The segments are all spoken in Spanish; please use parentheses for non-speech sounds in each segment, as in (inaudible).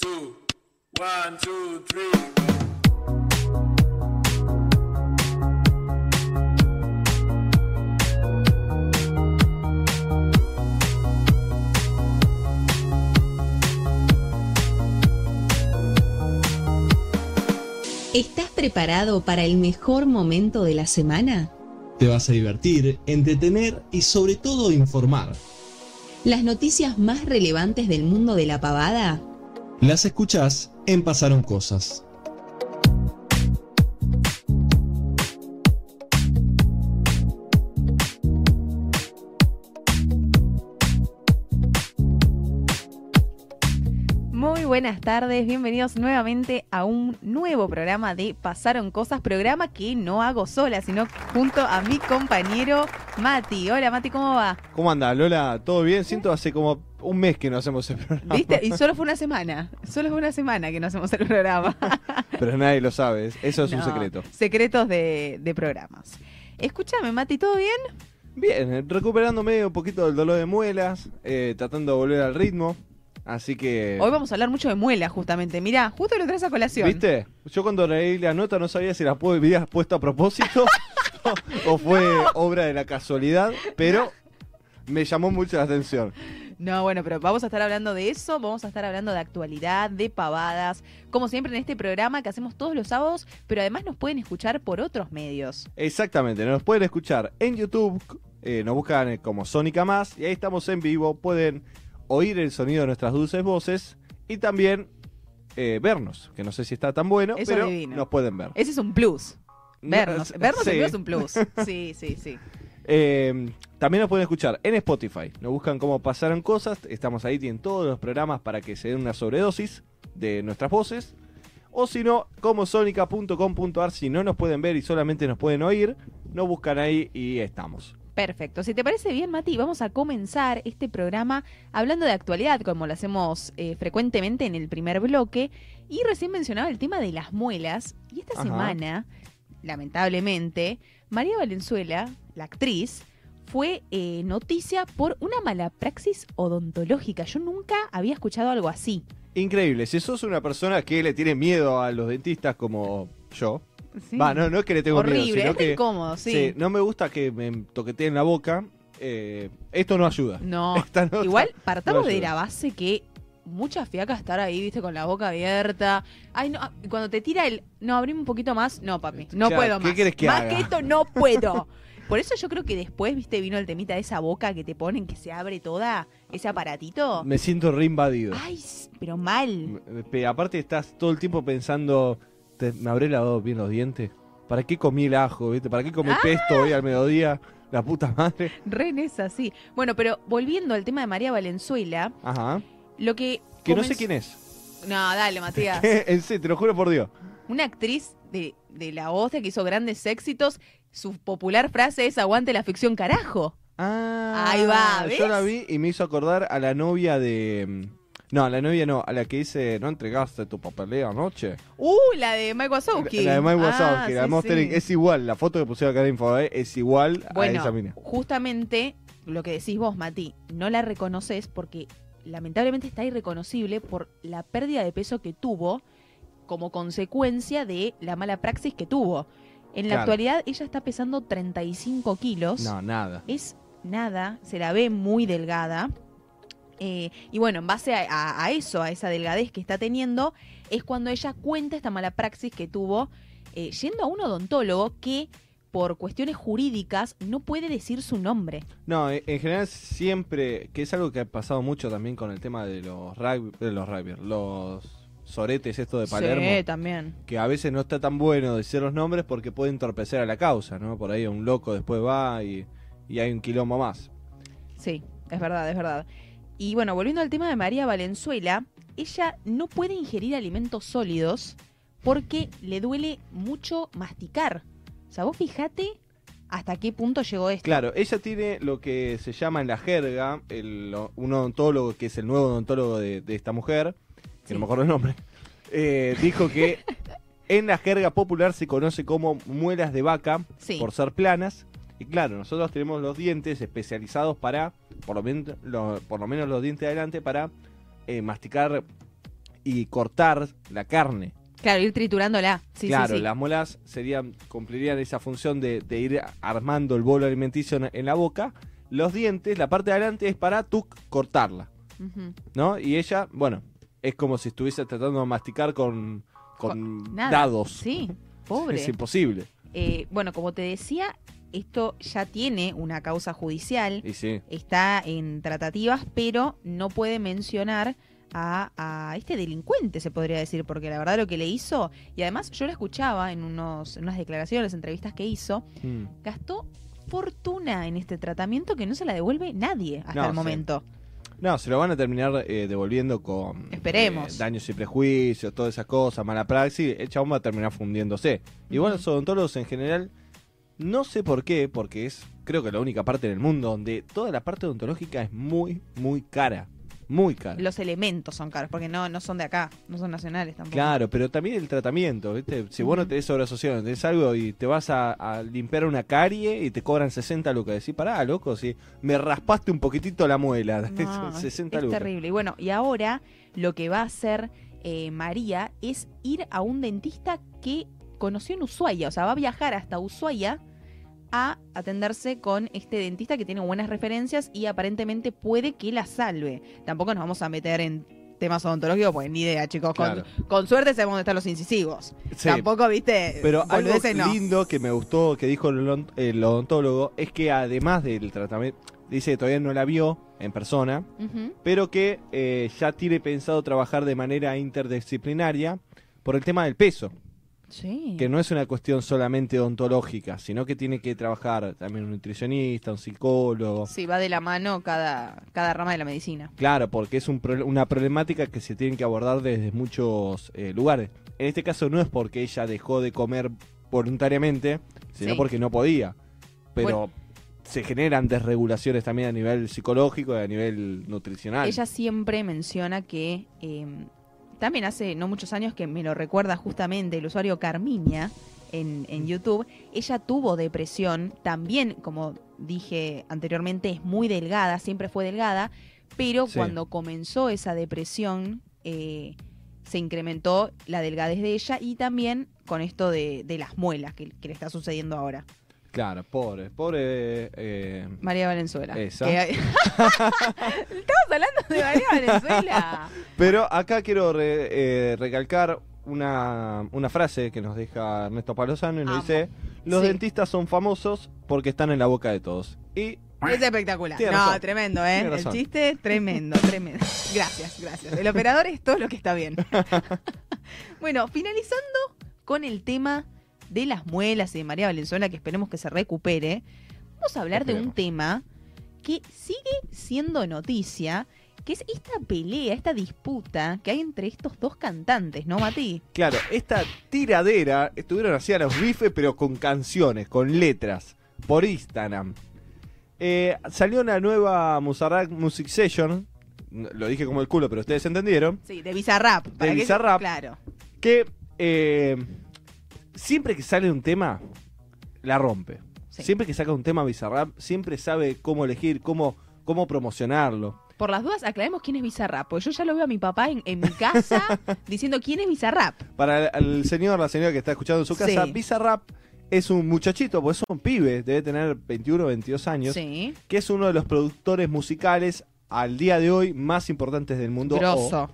two, one, two, three. ¿Estás preparado para el mejor momento de la semana? Te vas a divertir, entretener y sobre todo informar. ¿Las noticias más relevantes del mundo de la pavada? Las escuchás en Pasaron Cosas. Buenas tardes, bienvenidos nuevamente a un nuevo programa de Pasaron Cosas, programa que no hago sola, sino junto a mi compañero Mati. Hola Mati, ¿cómo va? ¿Cómo anda, Lola? ¿Todo bien? Siento hace como un mes que no hacemos el programa. ¿Viste? Y (laughs) solo fue una semana, solo fue una semana que no hacemos el programa. (laughs) Pero nadie lo sabe, eso es un secreto. Secretos de, de programas. Escúchame Mati, ¿todo bien? Bien, recuperándome un poquito del dolor de muelas, eh, tratando de volver al ritmo. Así que. Hoy vamos a hablar mucho de muelas justamente. Mirá, justo lo traes a colación. ¿Viste? Yo cuando leí la nota no sabía si la habías puesto a propósito (laughs) o fue (laughs) obra de la casualidad, pero me llamó mucho la atención. No, bueno, pero vamos a estar hablando de eso, vamos a estar hablando de actualidad, de pavadas, como siempre en este programa que hacemos todos los sábados, pero además nos pueden escuchar por otros medios. Exactamente, nos pueden escuchar en YouTube, eh, nos buscan como Sónica Más y ahí estamos en vivo, pueden oír el sonido de nuestras dulces voces y también eh, vernos, que no sé si está tan bueno, Eso pero divino. nos pueden ver. Ese es un plus. Vernos, No, vernos sí. es un plus. (laughs) Sí, sí, sí. Eh, también nos pueden escuchar en Spotify, nos buscan cómo pasaron cosas, estamos ahí, tienen todos los programas para que se den una sobredosis de nuestras voces. O si no, como sonica.com.ar, si no nos pueden ver y solamente nos pueden oír, nos buscan ahí y estamos. Perfecto. Si te parece bien, Mati, vamos a comenzar este programa hablando de actualidad, como lo hacemos eh, frecuentemente en el primer bloque. Y recién mencionaba el tema de las muelas. Y esta Ajá. semana, lamentablemente, María Valenzuela, la actriz, fue eh, noticia por una mala praxis odontológica. Yo nunca había escuchado algo así. Increíble, si sos una persona que le tiene miedo a los dentistas como yo, Sí. va, no, no es que le tengo Horrible, miedo, sino es que incómodo, sí. sí, no me gusta que me toqueteen la boca, eh, esto no ayuda. (laughs) No, (laughs) igual partamos no de la base que mucha fiaca estar ahí, viste, con la boca abierta. Ay, no, ah, cuando te tira el, no, abrimos un poquito más, no, papi, no Claro, puedo ¿qué más. querés que más haga? que esto no (laughs) puedo. Por eso yo creo que después, viste, vino el temita de esa boca que te ponen que se abre toda, ese aparatito. Me siento reinvadido. Ay, pero mal. Aparte estás todo el tiempo pensando, ¿te- ¿me habré lavado bien los dientes? ¿Para qué comí el ajo? ¿viste? ¿Para qué comí Ah. pesto hoy al mediodía? La puta madre. Re en esa, sí. Bueno, pero volviendo al tema de María Valenzuela, Ajá. lo que... Que no sé quién es. No, dale, Matías. (laughs) en serio, te lo juro por Dios. Una actriz de, de la hostia que hizo grandes éxitos. Su popular frase es aguante la ficción carajo. Ah, Ahí va, ¿ves? Yo la vi y me hizo acordar a la novia de... No, a la novia no, a la que dice, ¿no entregaste tu papeleo anoche? Uh, la de Mike Wazowski. La de Mike Ah, Wazowski, la de sí, Monster sí. Es igual, la foto que pusieron acá en Infobae es igual a Bueno, esa mina. justamente lo que decís vos, Mati, no la reconoces porque lamentablemente está irreconocible por la pérdida de peso que tuvo como consecuencia de la mala praxis que tuvo. En la Claro. actualidad ella está pesando 35 kilos. No, nada. es nada, se la ve muy delgada. Eh, y bueno, en base a, a- a eso, a esa delgadez que está teniendo, es cuando ella cuenta esta mala praxis que tuvo eh, yendo a un odontólogo que por cuestiones jurídicas no puede decir su nombre. No, en en general siempre, que es algo que ha pasado mucho también con el tema de los rugby, de los rugby, los soretes esto de Palermo, Sí, también. que a veces no está tan bueno decir los nombres porque puede entorpecer a la causa, ¿no? Por ahí un loco después va y, y hay un quilombo más. Sí, es verdad, es verdad. Y bueno, volviendo al tema de María Valenzuela, ella no puede ingerir alimentos sólidos porque le duele mucho masticar. O sea, vos fijate hasta qué punto llegó esto. Claro, ella tiene lo que se llama en la jerga, el, un odontólogo que es el nuevo odontólogo de, de esta mujer, que Sí. no me acuerdo el nombre, eh, dijo que (laughs) en la jerga popular se conoce como muelas de vaca Sí. por ser planas. Y claro, nosotros tenemos los dientes especializados para, por lo, men- lo- por lo menos los dientes de adelante, para eh, masticar y cortar la carne. Claro, ir triturándola. Sí, claro, sí, sí. las muelas serían, cumplirían esa función de, de ir armando el bolo alimenticio en, en la boca. Los dientes, la parte de adelante es para tú cortarla. ¿no? Y ella, bueno, es como si estuviese tratando de masticar con, con dados. Sí, (laughs) pobre. Es imposible. Eh, bueno, como te decía, esto ya tiene una causa judicial, Y sí, está en tratativas, pero no puede mencionar a, a este delincuente, se podría decir, porque la verdad lo que le hizo, y además yo lo escuchaba en, unos, en unas declaraciones, entrevistas que hizo, Mm. gastó fortuna en este tratamiento que no se la devuelve nadie hasta No, el sí. momento. No, se lo van a terminar eh, devolviendo con Esperemos. eh, daños y prejuicios, todas esas cosas, mala praxis. El chabón va a terminar fundiéndose. Igual Ujú. los odontólogos en general, no sé por qué, porque es creo que la única parte en el mundo donde toda la parte odontológica es muy, muy cara. Muy cara. Los elementos son caros, porque no, no son de acá, no son nacionales tampoco. Claro, pero también el tratamiento, ¿viste? Si vos no Ujú. tenés obra social, tenés algo y te vas a, a limpiar una carie y te cobran 60 lucas. Decís, pará, loco, si me raspaste un poquitito la muela, (laughs) No, 60 es lucas. terrible. Y bueno, y ahora lo que va a hacer eh, María es ir a un dentista que conoció en Ushuaia. O sea, va a viajar hasta Ushuaia a atenderse con este dentista que tiene buenas referencias y aparentemente puede que la salve. Tampoco nos vamos a meter en temas odontológicos, pues ni idea, chicos. Con, Claro. con suerte sabemos dónde están los incisivos. Sí, Tampoco, viste, Pero algo no. lindo que me gustó que dijo el, odont- el odontólogo es que además del tratamiento, dice que todavía no la vio en persona, pero que eh, ya tiene pensado trabajar de manera interdisciplinaria por el tema del peso, Sí. que no es una cuestión solamente odontológica, sino que tiene que trabajar también un nutricionista, un psicólogo. Sí, va de la mano cada, cada rama de la medicina. Claro, porque es un pro- una problemática que se tiene que abordar desde muchos eh, lugares. En este caso no es porque ella dejó de comer voluntariamente, sino Sí. porque no podía. Pero Bueno. se generan desregulaciones también a nivel psicológico y a nivel nutricional. Ella siempre menciona que eh, también hace no muchos años que me lo recuerda justamente el usuario Carmiña en, en YouTube. Ella tuvo depresión, también, como dije anteriormente, es muy delgada, siempre fue delgada, pero Sí. cuando comenzó esa depresión eh, se incrementó la delgadez de ella y también con esto de, de las muelas que, que le está sucediendo ahora. Claro, pobre, pobre. eh, María Valenzuela. Esa. Que- (laughs) Estamos hablando de María Valenzuela. Pero acá quiero re- eh, recalcar una, una frase que nos deja Ernesto Palosano y nos Amo. dice: Los Sí. dentistas son famosos porque están en la boca de todos. Y Es espectacular. Tiene no, razón. tremendo, ¿eh? Tiene El razón. chiste, tremendo, tremendo. Gracias, gracias. El operador es todo lo que está bien. (laughs) bueno, finalizando con el tema de las muelas y de María Valenzuela, que esperemos que se recupere, vamos a hablar de un tema que sigue siendo noticia, que es esta pelea, esta disputa que hay entre estos dos cantantes, ¿no, Mati? Claro, esta tiradera estuvieron así a los bifes, pero con canciones, con letras, por Instagram. Eh, salió una nueva Musarac Music Session, lo dije como el culo, pero ustedes entendieron, Sí, de Bizarrap. para que- Bizarrap. Claro. que eh, siempre que sale un tema, la rompe. Sí. Siempre que saca un tema Bizarrap, siempre sabe cómo elegir, cómo, cómo promocionarlo. Por las dudas, aclaremos quién es Bizarrap, porque yo ya lo veo a mi papá en, en mi casa (laughs) diciendo quién es Bizarrap. Para el, el señor, la señora que está escuchando en su casa, Sí. Bizarrap es un muchachito, pues es un pibe, debe tener 21 o 22 años. Sí. que es uno de los productores musicales al día de hoy más importantes del mundo Grosso. o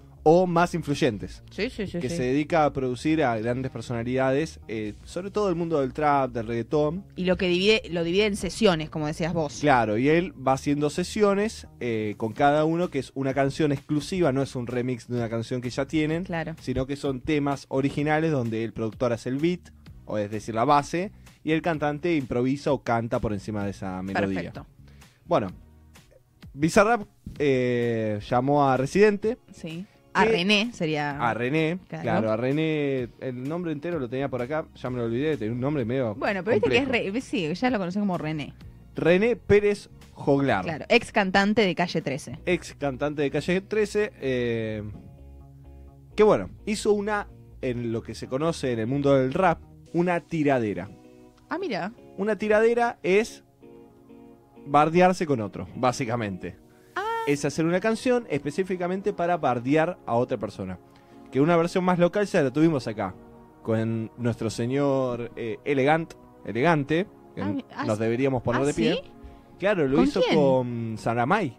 más influyentes, Sí, sí, sí. que sí. se dedica a producir a grandes personalidades, eh, sobre todo el mundo del trap, del reggaetón. Y lo que divide, lo divide en sesiones, como decías vos. Claro, y él va haciendo sesiones eh, con cada uno, que es una canción exclusiva, no es un remix de una canción que ya tienen, Claro. sino que son temas originales donde el productor hace el beat, o es decir, la base, y el cantante improvisa o canta por encima de esa melodía. Perfecto. Bueno, Bizarrap eh, llamó a Residente, Sí. A. René sería. a René, Claro. claro. a René, el nombre entero lo tenía por acá, ya me lo olvidé, tenía un nombre medio bueno, pero viste que es. complejo. Re- sí, ya lo conocen como René. René Pérez Joglar, Claro. Ex cantante de calle 13. ex cantante de Calle 13, eh, que bueno, hizo una, en lo que se conoce en el mundo del rap, una tiradera. Ah, mira. Una tiradera es bardearse con otro, básicamente. Es hacer una canción específicamente para bardear a otra persona. que una versión más local ya la tuvimos acá, con nuestro señor eh, elegant, elegante, que Ah, ah, nos deberíamos poner ¿Ah, de pie. sí? Claro, lo ¿Con hizo quién? con Saramay.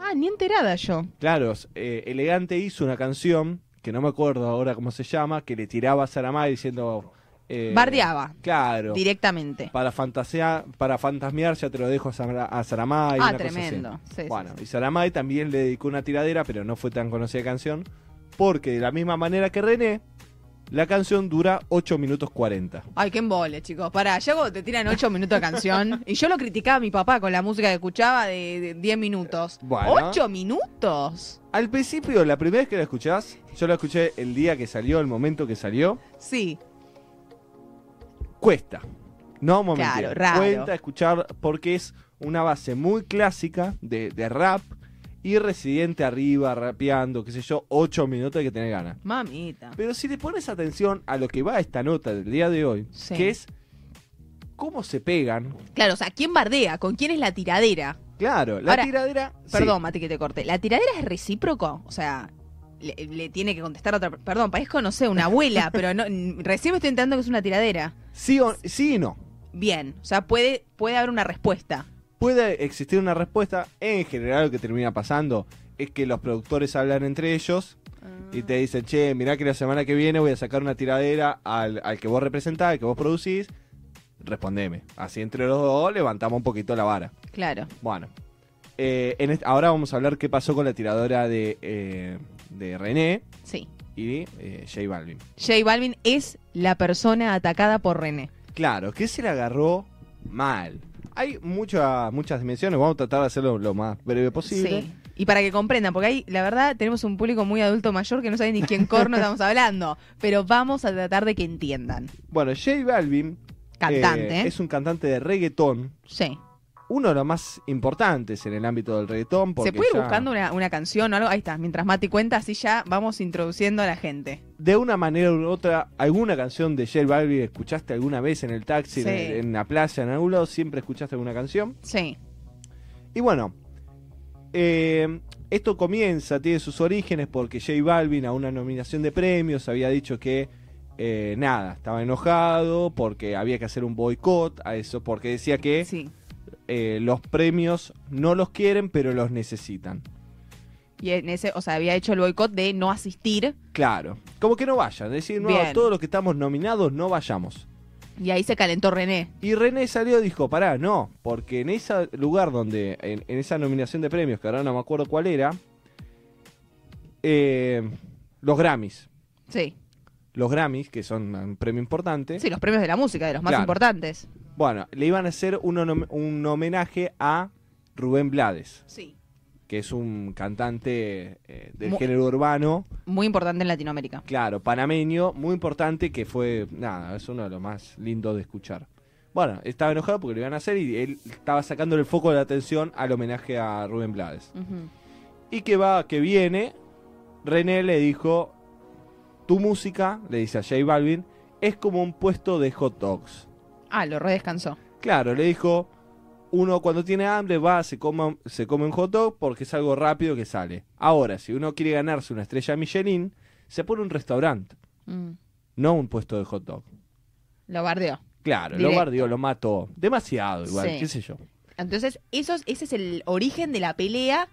Ah, ni enterada yo. Claro, eh, Elegante hizo una canción, que no me acuerdo ahora cómo se llama, que le tiraba a Saramay diciendo... eh, Bardeaba Claro. directamente. Para fantasear, para fantasmear ya te lo dejo a, Sara- a Saramay. Ah, una cosa así. tremendo. Sí, Bueno, sí. y Saramay también le dedicó una tiradera, pero no fue tan conocida canción, porque de la misma manera que René, la canción dura 8 minutos 40. Ay, qué embole, chicos. Pará, llego, te tiran 8 minutos de canción. (laughs) Y yo lo criticaba a mi papá con la música que escuchaba de, de 10 minutos. Bueno. ¿8 minutos? Al principio, la primera vez que la escuchás, yo la escuché el día que salió, el momento que salió, Sí. Cuesta. No vamos a Claro, mentir. raro. Cuesta escuchar porque es una base muy clásica de, de rap y residente arriba, rapeando, qué sé yo, 8 minutos hay que tener ganas. Mamita. Pero si le pones atención a lo que va esta nota del día de hoy, Sí. que es cómo se pegan. Claro, o sea, ¿quién bardea? ¿Con quién es la tiradera? Claro, la Ahora, tiradera. sí. Perdón, Mati, que te corte. ¿La tiradera es recíproco? O sea, le, le tiene que contestar a otra... Perdón, parezco, no sé, una abuela, pero no, recién me estoy enterando que es una tiradera. Sí, o- sí y no. Bien, o sea, puede, puede haber una respuesta. Puede existir una respuesta. En general, lo que termina pasando es que los productores hablan entre ellos y te dicen, che, mirá que la semana que viene voy a sacar una tiradera al, al que vos representás, al que vos producís. Respondeme. Así entre los dos levantamos un poquito la vara. Claro. Bueno, eh, en ahora vamos a hablar qué pasó con la tiradora de, eh, de René Sí. y eh, J Balvin. J Balvin es la persona atacada por René. Claro, que se le agarró mal. Hay mucha- muchas dimensiones, vamos a tratar de hacerlo lo más breve posible. Sí. Y para que comprendan, porque ahí, la verdad, tenemos un público muy adulto mayor que no sabe ni quién corno (laughs) estamos hablando. Pero vamos a tratar de que entiendan. Bueno, J Balvin Cantante. eh, es un cantante de reggaetón, Sí. Uno de los más importantes en el ámbito del reggaetón. Porque ¿Se puede ir ya buscando una, una canción o algo? Ahí está, mientras Mati cuenta, así ya vamos introduciendo a la gente. De una manera u otra, alguna canción de J Balvin escuchaste alguna vez en el taxi, Sí. en, en la playa, en algún lado, siempre escuchaste alguna canción. Sí. Y bueno, eh, esto comienza, tiene sus orígenes porque J Balvin a una nominación de premios había dicho que eh, nada, estaba enojado porque había que hacer un boicot a eso, porque decía que Sí. Eh, los premios no los quieren pero los necesitan. Y en ese, o sea, había hecho el boicot de no asistir Claro, como que no vayan, decir, no, Bien. todos los que estamos nominados no vayamos. y ahí se calentó René. Y René salió y dijo, pará, no, porque en ese lugar donde, en, en esa nominación de premios, que ahora no me acuerdo cuál era, eh, los Grammys. Sí. Los Grammys, que son un premio importante, Sí, los premios de la música, de los más Claro. importantes. Bueno, le iban a hacer un, un homenaje a Rubén Blades, Sí. que es un cantante eh, del género urbano, Muy importante en Latinoamérica. claro, panameño, muy importante, que fue, nada, es uno de los más lindos de escuchar. Bueno, estaba enojado porque lo iban a hacer y él estaba sacando el foco de la atención al homenaje a Rubén Blades. Y que va, que viene, René le dijo, tu música, le dice a J Balvin, es como un puesto de hot dogs. Ah, lo redescansó. Claro, le dijo, uno cuando tiene hambre va, se come, se come un hot dog porque es algo rápido que sale. Ahora, si uno quiere ganarse una estrella Michelin, se pone un restaurante, Mm. no un puesto de hot dog. Lo bardeó. Claro, Directo. lo bardió, lo mató. Demasiado igual, Sí. qué sé yo. Entonces, esos, ese es el origen de la pelea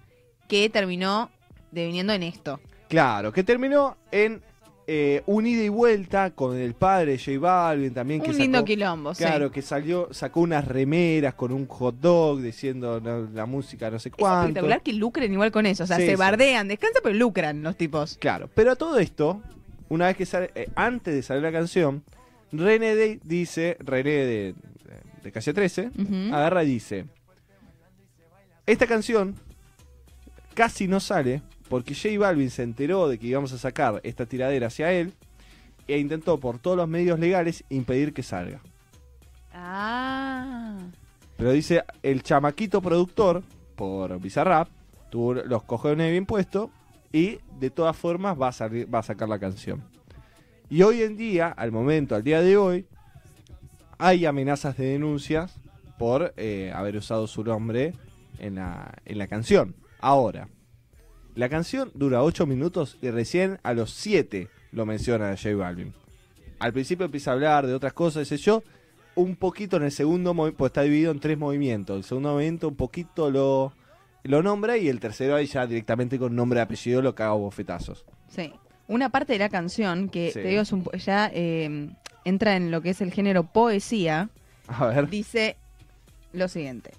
que terminó deviniendo en esto. Claro, que terminó en eh, un ida y vuelta con el padre J Balvin también. que Un lindo sacó- quilombo, sí. Claro, que salió, sacó unas remeras con un hot dog diciendo la música no sé Es cuánto. espectacular que lucren igual con eso. O sea, Sí, se sí. bardean, descansa, pero lucran los tipos. Claro, pero a todo esto, una vez que sale, eh, antes de salir la canción, René de- dice, René de, de Calle 13, Ujú. agarra y dice, esta canción casi no sale porque J Balvin se enteró de que íbamos a sacar esta tiradera hacia él e intentó por todos los medios legales impedir que salga. Ah. Pero dice, el chamaquito productor, por Bizarrap, tuvo los cojones bien puestos y de todas formas va a, salir, va a sacar la canción. Y hoy en día, al momento, al día de hoy, hay amenazas de denuncias por eh, haber usado su nombre en la, en la canción. Ahora, La canción dura 8 minutos y recién a los 7 lo menciona J Balvin. Al principio empieza a hablar de otras cosas, ese yo. Un poquito en el segundo movimiento, pues está dividido en tres movimientos. El segundo movimiento un poquito lo, lo nombra y el tercero ahí ya directamente con nombre y apellido lo caga bofetazos. Sí. Una parte de la canción que Sí. te digo es un ya eh, entra en lo que es el género poesía. A ver. Dice lo siguiente.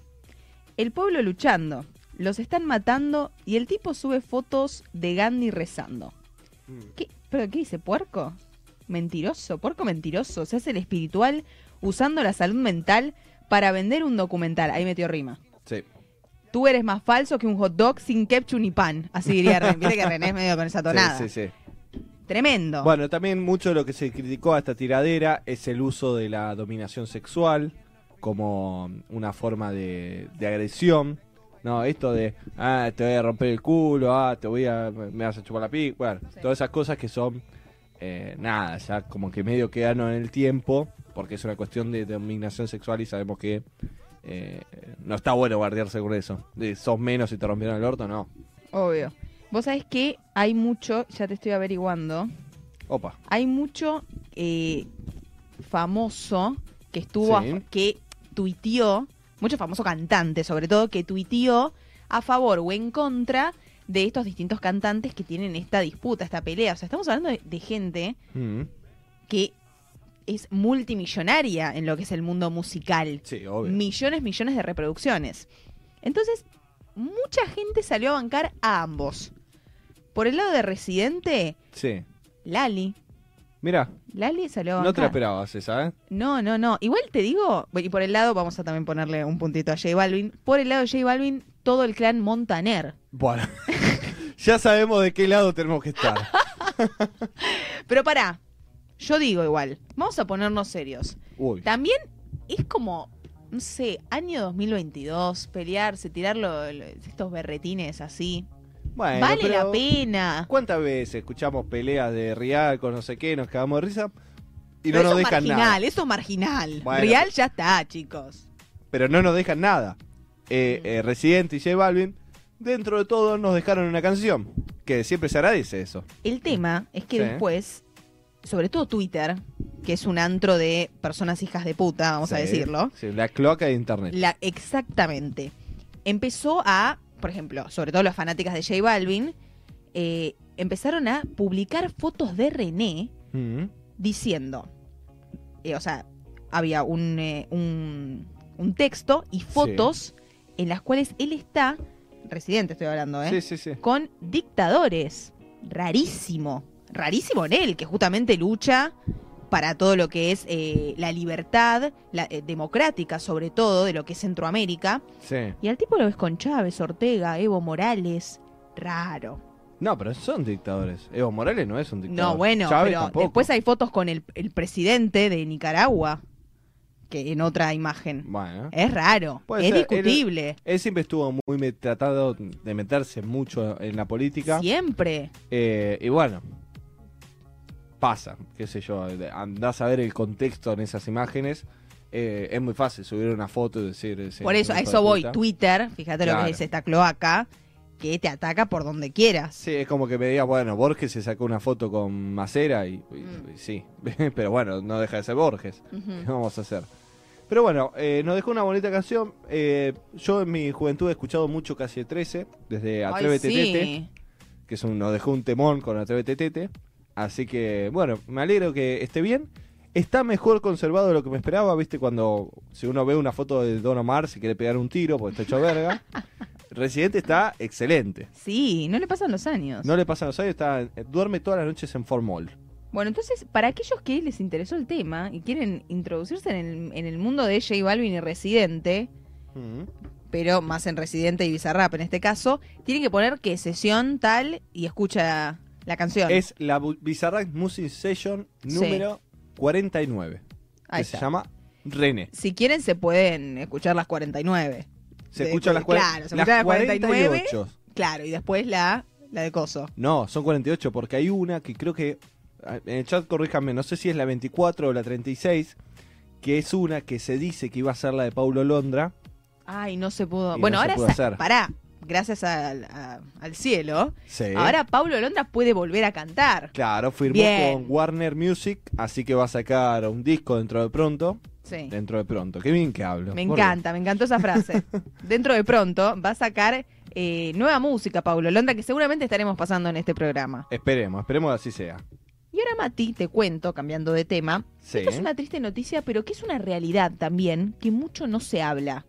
El pueblo luchando, los están matando y el tipo sube fotos de Gandhi rezando. ¿Qué? ¿Pero qué dice? ¿Puerco? Mentiroso, puerco mentiroso. Se hace el espiritual usando la salud mental para vender un documental. Ahí metió rima. Sí. Tú eres más falso que un hot dog sin ketchup ni pan. Así diría René. Viste que René es medio con esa tonada. Sí, sí, sí. Tremendo. Bueno, también mucho de lo que se criticó a esta tiradera es el uso de la dominación sexual como una forma de, de agresión. No, esto de, ah, te voy a romper el culo, ah, te voy a, me vas a chupar la pica, bueno, Sí. todas esas cosas que son, eh, nada, ya como que medio quedaron en el tiempo, porque es una cuestión de dominación sexual y sabemos que eh, no está bueno guardiarse con eso. De, sos menos y te rompieron el orto, no. Obvio. Vos sabés que hay mucho, ya te estoy averiguando, Opa. hay mucho eh, famoso que estuvo, a- que tuiteó, mucho famoso cantante sobre todo, que tuiteó a favor o en contra de estos distintos cantantes que tienen esta disputa, esta pelea. O sea, estamos hablando de, de gente Mm, que es multimillonaria en lo que es el mundo musical. Sí, obvio. Millones, millones de reproducciones. Entonces, mucha gente salió a bancar a ambos. Por el lado de Residente, Sí. Lali. Mira, Lali salió a no te la esperabas esa, ¿eh? No, no, no. Igual te digo, y por el lado, vamos a también ponerle un puntito a J Balvin. Por el lado de J Balvin, todo el clan Montaner. Bueno, (laughs) ya sabemos de qué lado tenemos que estar. (laughs) Pero pará, yo digo igual, vamos a ponernos serios. Uy, También es como, no sé, año 2022, pelearse, tirar estos berretines así. Bueno, vale pero la pena. ¿Cuántas veces escuchamos peleas de Real con no sé qué, nos cagamos de risa y Pero no nos dejan marginal, nada? eso es marginal. Bueno, Real ya está, chicos. Pero no nos dejan nada. Eh, Mm. eh, Residente y J Balvin, dentro de todo, nos dejaron una canción. Que siempre se agradece eso. El tema es que Sí. después, sobre todo Twitter, que es un antro de personas hijas de puta, vamos a decirlo, sí, la cloaca de internet. la, exactamente, empezó a, por ejemplo, sobre todo las fanáticas de J Balvin, eh, empezaron a publicar fotos de René Mm, diciendo, eh, o sea, había un, eh, un, un texto y fotos en las cuales él está, residente estoy hablando, ¿eh? Sí, sí, sí. con dictadores. Rarísimo. Rarísimo en él, que justamente lucha para todo lo que es eh, la libertad la, eh, democrática, sobre todo, de lo que es Centroamérica. Sí. Y al tipo lo ves con Chávez, Ortega, Evo Morales. Raro. No, pero son dictadores. Evo Morales no es un dictador. No, bueno, Chávez pero tampoco. después hay fotos con el, el presidente de Nicaragua, que en otra imagen. Bueno. Es raro, Puede es ser, discutible. Él siempre estuvo muy tratado de meterse mucho en la política. Siempre. Eh, y bueno, pasa, qué sé yo, andás a ver el contexto en esas imágenes. eh, es muy fácil subir una foto y decir... ese Por eso, a eso voy. Twitter, fíjate lo que es esta cloaca, que te ataca por donde quieras. Sí, es como que me diga, bueno, Borges se sacó una foto con Macera y, y- Mm. y sí, (laughs) pero bueno, no deja de ser Borges. Ujú. ¿Qué (laughs) vamos a hacer? Pero bueno, eh, nos dejó una bonita canción. Eh, yo en mi juventud he escuchado mucho Casi 13, desde Ay, Atrévete sí. Tete, que es un, nos dejó un temón con Atrévete Tete. Así que, bueno, me alegro que esté bien. Está mejor conservado de lo que me esperaba, viste, cuando si uno ve una foto de Don Omar, se quiere pegar un tiro porque está hecho verga. (laughs) Residente está excelente. Sí, no le pasan los años. No le pasan los años, está, duerme todas las noches en Formol. Bueno, entonces, para aquellos que les interesó el tema y quieren introducirse en el, en el mundo de J Balvin y Residente, pero más en Residente y Bizarrap en este caso, tienen que poner que sesión tal y escucha la canción. Es la Bizarrap Music Session Sí. número 49. Ahí que se llama René. Si quieren, se pueden escuchar las 49. Se De- escuchan las, claro, se las las 49. 48. Claro, y después la, la de Coso. No, son 48 porque hay una que creo que ah, en el chat corríjanme, no sé si es la 24 o la 36, que es una que se dice que iba a ser la de Paulo Londra. Ay, no se pudo. Bueno, no se ahora pudo hacer. pará. Gracias al, a- al cielo, Sí. ahora Paulo Londra puede volver a cantar. Claro, firmó Bien. con Warner Music, así que va a sacar un disco dentro de pronto. Sí. Dentro de pronto. Qué bien que hablo. Me encanta, me encantó esa frase. (laughs) Dentro de pronto va a sacar eh, nueva música, Paulo Londra, que seguramente estaremos pasando en este programa. Esperemos, esperemos que así sea. Y ahora, Mati, te cuento, cambiando de tema, Sí. esto es una triste noticia, pero que es una realidad también, que mucho no se habla.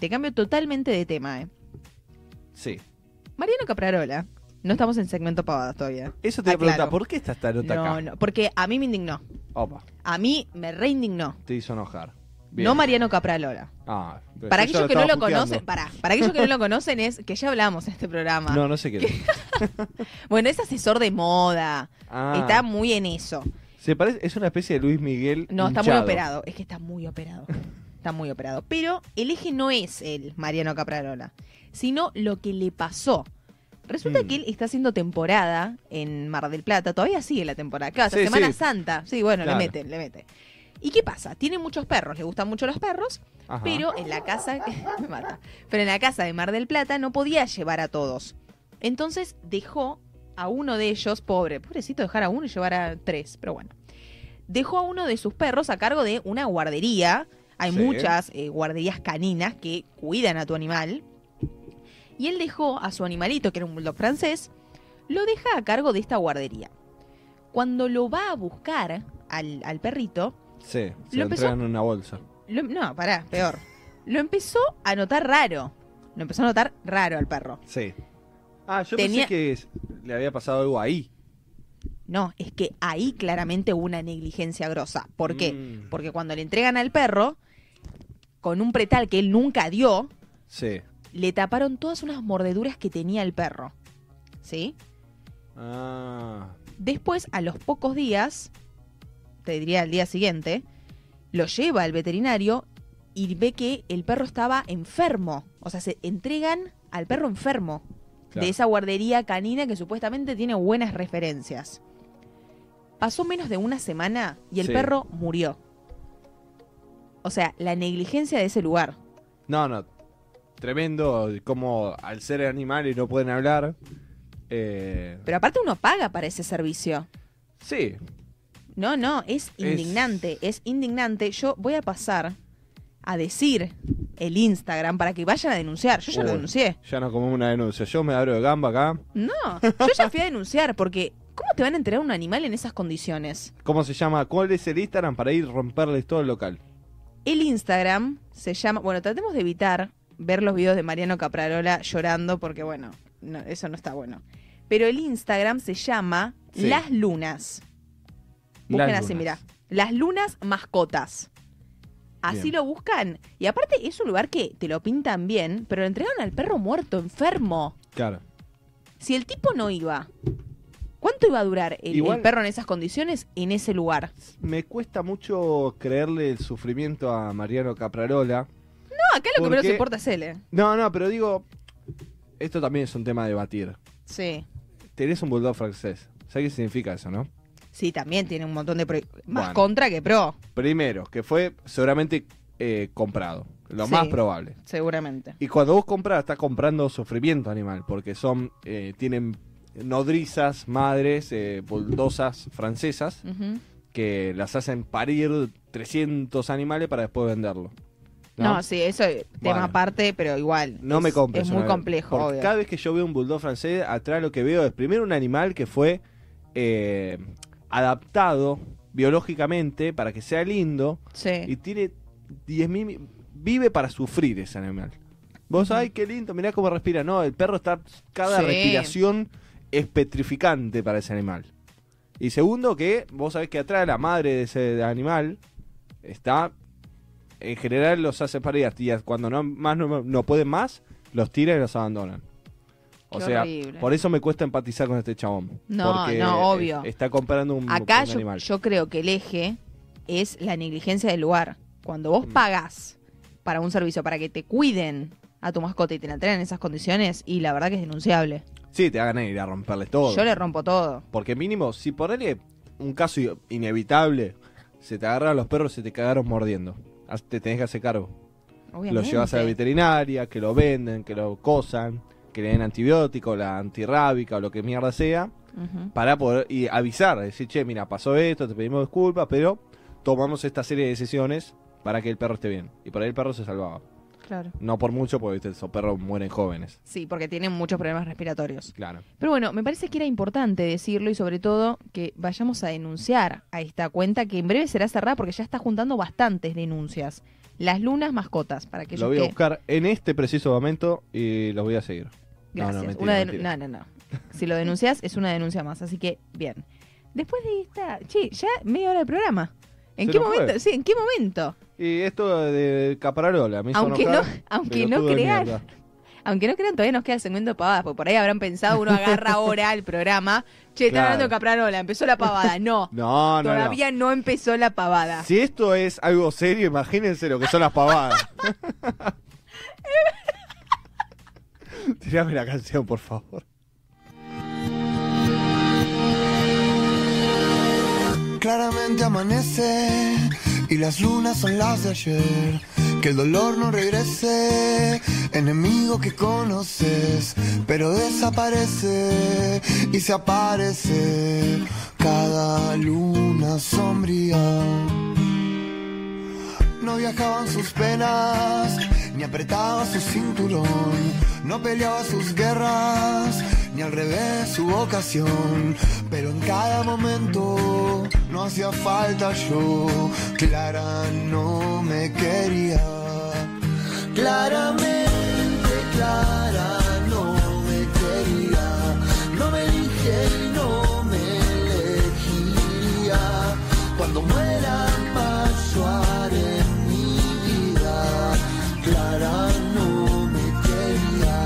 Te cambio totalmente de tema, ¿eh? Sí. Mariano Caprarola, no estamos en segmento pavadas todavía. Eso te iba a preguntar, ¿por qué está esta nota No, acá? no, porque a mí me indignó. Opa, A mí me reindignó. te hizo enojar. Bien. No Mariano Caprarola. Ah, pero Para aquellos que no lo conocen, para, para aquellos que no lo (laughs) conocen es que ya hablamos en este programa. No, no sé qué. (laughs) Bueno, es asesor de moda. Ah, Está muy en eso. se parece, es una especie de Luis Miguel. No, está muy operado. Es que está muy operado. (laughs) Está muy operado. Pero el eje no es el Mariano Caprarola, sino lo que le pasó. Resulta Mm. que él está haciendo temporada en Mar del Plata. Todavía sigue la temporada. Claro, Sí, Semana sí. Santa. Sí, bueno, Claro. le meten, le meten. ¿Y qué pasa? Tiene muchos perros, le gustan mucho los perros, Ajá. pero en la casa, (laughs) me mata, pero en la casa de Mar del Plata no podía llevar a todos. Entonces dejó a uno de ellos, pobre, pobrecito dejar a uno y llevar a tres, pero bueno. Dejó a uno de sus perros a cargo de una guardería. Hay Sí. muchas eh, guarderías caninas que cuidan a tu animal. Y él dejó a su animalito, que era un bulldog francés, lo deja a cargo de esta guardería. Cuando lo va a buscar al, al perrito, Sí, se Lo empezó- entregan en una bolsa. lo- no, pará, peor. Lo empezó a notar raro. Lo empezó a notar raro al perro. Sí. Ah, yo Tenía- pensé que es- le había pasado algo ahí. No, es que ahí claramente hubo una negligencia grosa. ¿Por qué? Mm. Porque cuando le entregan al perro, con un pretal que él nunca dio, Sí. le taparon todas unas mordeduras que tenía el perro. ¿Sí? Ah. Después, a los pocos días, te diría al día siguiente, lo lleva al veterinario y ve que el perro estaba enfermo. O sea, se entregan al perro enfermo Claro. de esa guardería canina que supuestamente tiene buenas referencias. Pasó menos de una semana y el Sí. perro murió. O sea, la negligencia de ese lugar. No, no. Tremendo como al ser animales no pueden hablar. Eh, Pero aparte uno paga para ese servicio. sí, No, no, es indignante, es... indignante. Yo voy a pasar a decir el Instagram para que vayan a denunciar. Yo ya lo denuncié. Ya no comemos una denuncia. Yo me abro de gamba acá. No, yo ya fui a denunciar porque ¿cómo te van a entregar un animal en esas condiciones? ¿Cómo se llama? ¿Cuál es el Instagram para ir romperles todo el local? El Instagram se llama, bueno, tratemos de evitar ver los videos de Mariano Caprarola llorando porque bueno, no, eso no está bueno. Pero el Instagram se llama Sí. Las Lunas. Busquen Las así, mira. Las Lunas Mascotas. Así Bien. lo buscan. Y aparte es un lugar que te lo pintan bien, pero le entregaron al perro muerto, enfermo. Claro. Si el tipo no iba, ¿cuánto iba a durar el, Igual- el perro en esas condiciones en ese lugar? Me cuesta mucho creerle el sufrimiento a Mariano Caprarola. No, acá lo que ¿Por menos qué? importa es él. eh. No, no, pero digo, esto también es un tema a debatir. Sí. Tenés un bulldog francés. ¿Sabes qué significa eso, no? Sí, también tiene un montón de pro- más Bueno. contra que pro, Primero, que fue seguramente eh, comprado. Lo Sí. más probable. seguramente. Y cuando vos compras, estás comprando sufrimiento animal, porque son, eh, tienen nodrizas, madres, eh, buldosas francesas, que las hacen parir 300 animales para después venderlo. No, sí, eso es tema Bueno. aparte, pero igual. No es, me compres. Es muy una- complejo, porque obvio. cada vez que yo veo un bulldog francés, atrás lo que veo es primero un animal que fue eh, adaptado biológicamente para que sea lindo Sí. y tiene 10.000... Vive para sufrir ese animal. Vos, ay, qué lindo, mirá cómo respira. No, el perro está... Cada Sí. respiración es petrificante para ese animal. Y segundo, que vos sabés que atrás la madre de ese animal está... En general los hace parir y cuando no, más no, no pueden más, los tira y los abandonan. O Qué sea, horrible. por eso me cuesta empatizar con este chabón. No, porque, no, obvio. Está comprando un, Acá un yo, animal. yo creo que el eje es la negligencia del lugar. Cuando vos Mm. pagás para un servicio, para que te cuiden a tu mascota y te la traen en esas condiciones, y la verdad que es denunciable. Sí, te hagan ir a romperles todo. Yo le rompo todo. Porque mínimo, si por él un caso inevitable, se te agarran los perros, se te cagaron mordiendo. Te tenés que hacer cargo. Obviamente. Lo llevas a la veterinaria, que lo venden, que lo cosan. que le den antibiótico, la antirrábica o lo que mierda sea, para poder y avisar, decir, che, mira, pasó esto, te pedimos disculpas, pero tomamos esta serie de decisiones para que el perro esté bien. Y por ahí el perro se salvaba. Claro. No por mucho, porque ¿viste? esos perros mueren jóvenes. Sí, porque tienen muchos problemas respiratorios. Claro. Pero bueno, me parece que era importante decirlo y sobre todo que vayamos a denunciar a esta cuenta que en breve será cerrada porque ya está juntando bastantes denuncias. Las lunas mascotas, para que Lo voy a buscar en este preciso momento y lo voy a seguir. No, no, Gracias. mentira, Una denu- mentira. no, no, no. Si lo denuncias es una denuncia más, así que bien. Después de esta, che, ya media hora de programa. ¿En Se qué fue. momento? Sí, ¿en qué momento? Y esto de Caprarola me hizo Aunque no, enojar, aunque no pelotudo de crean, aunque no crean, todavía nos queda el segmento de pavadas, porque por ahí habrán pensado, uno agarra (laughs) ahora el programa, che, está Claro. hablando de Caprarola, empezó la pavada. (laughs) No, No, no, todavía no. empezó la pavada. no. Si esto es algo serio, imagínense lo que son las pavadas. (laughs) Tirame la canción, por favor. Claramente amanece y las lunas son las de ayer. Que el dolor no regrese, enemigo que conoces, pero desaparece. Y se aparece. Cada luna sombría. No viajaban sus penas, ni apretaba su cinturón, no peleaba sus guerras, ni al revés su vocación, pero en cada momento hacía falta yo, Clara no me quería, claramente Clara no me quería, no me elige y no me elegiría, cuando muera más haré mi vida, Clara no me quería.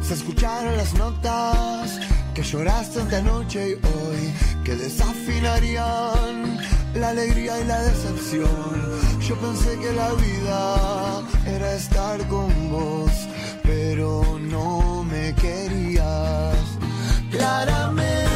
Se escucharon las notas que lloraste ante anoche y hoy, que desafinarían la alegría y la decepción. Yo pensé que la vida era estar con vos, pero no me querías. Claramente,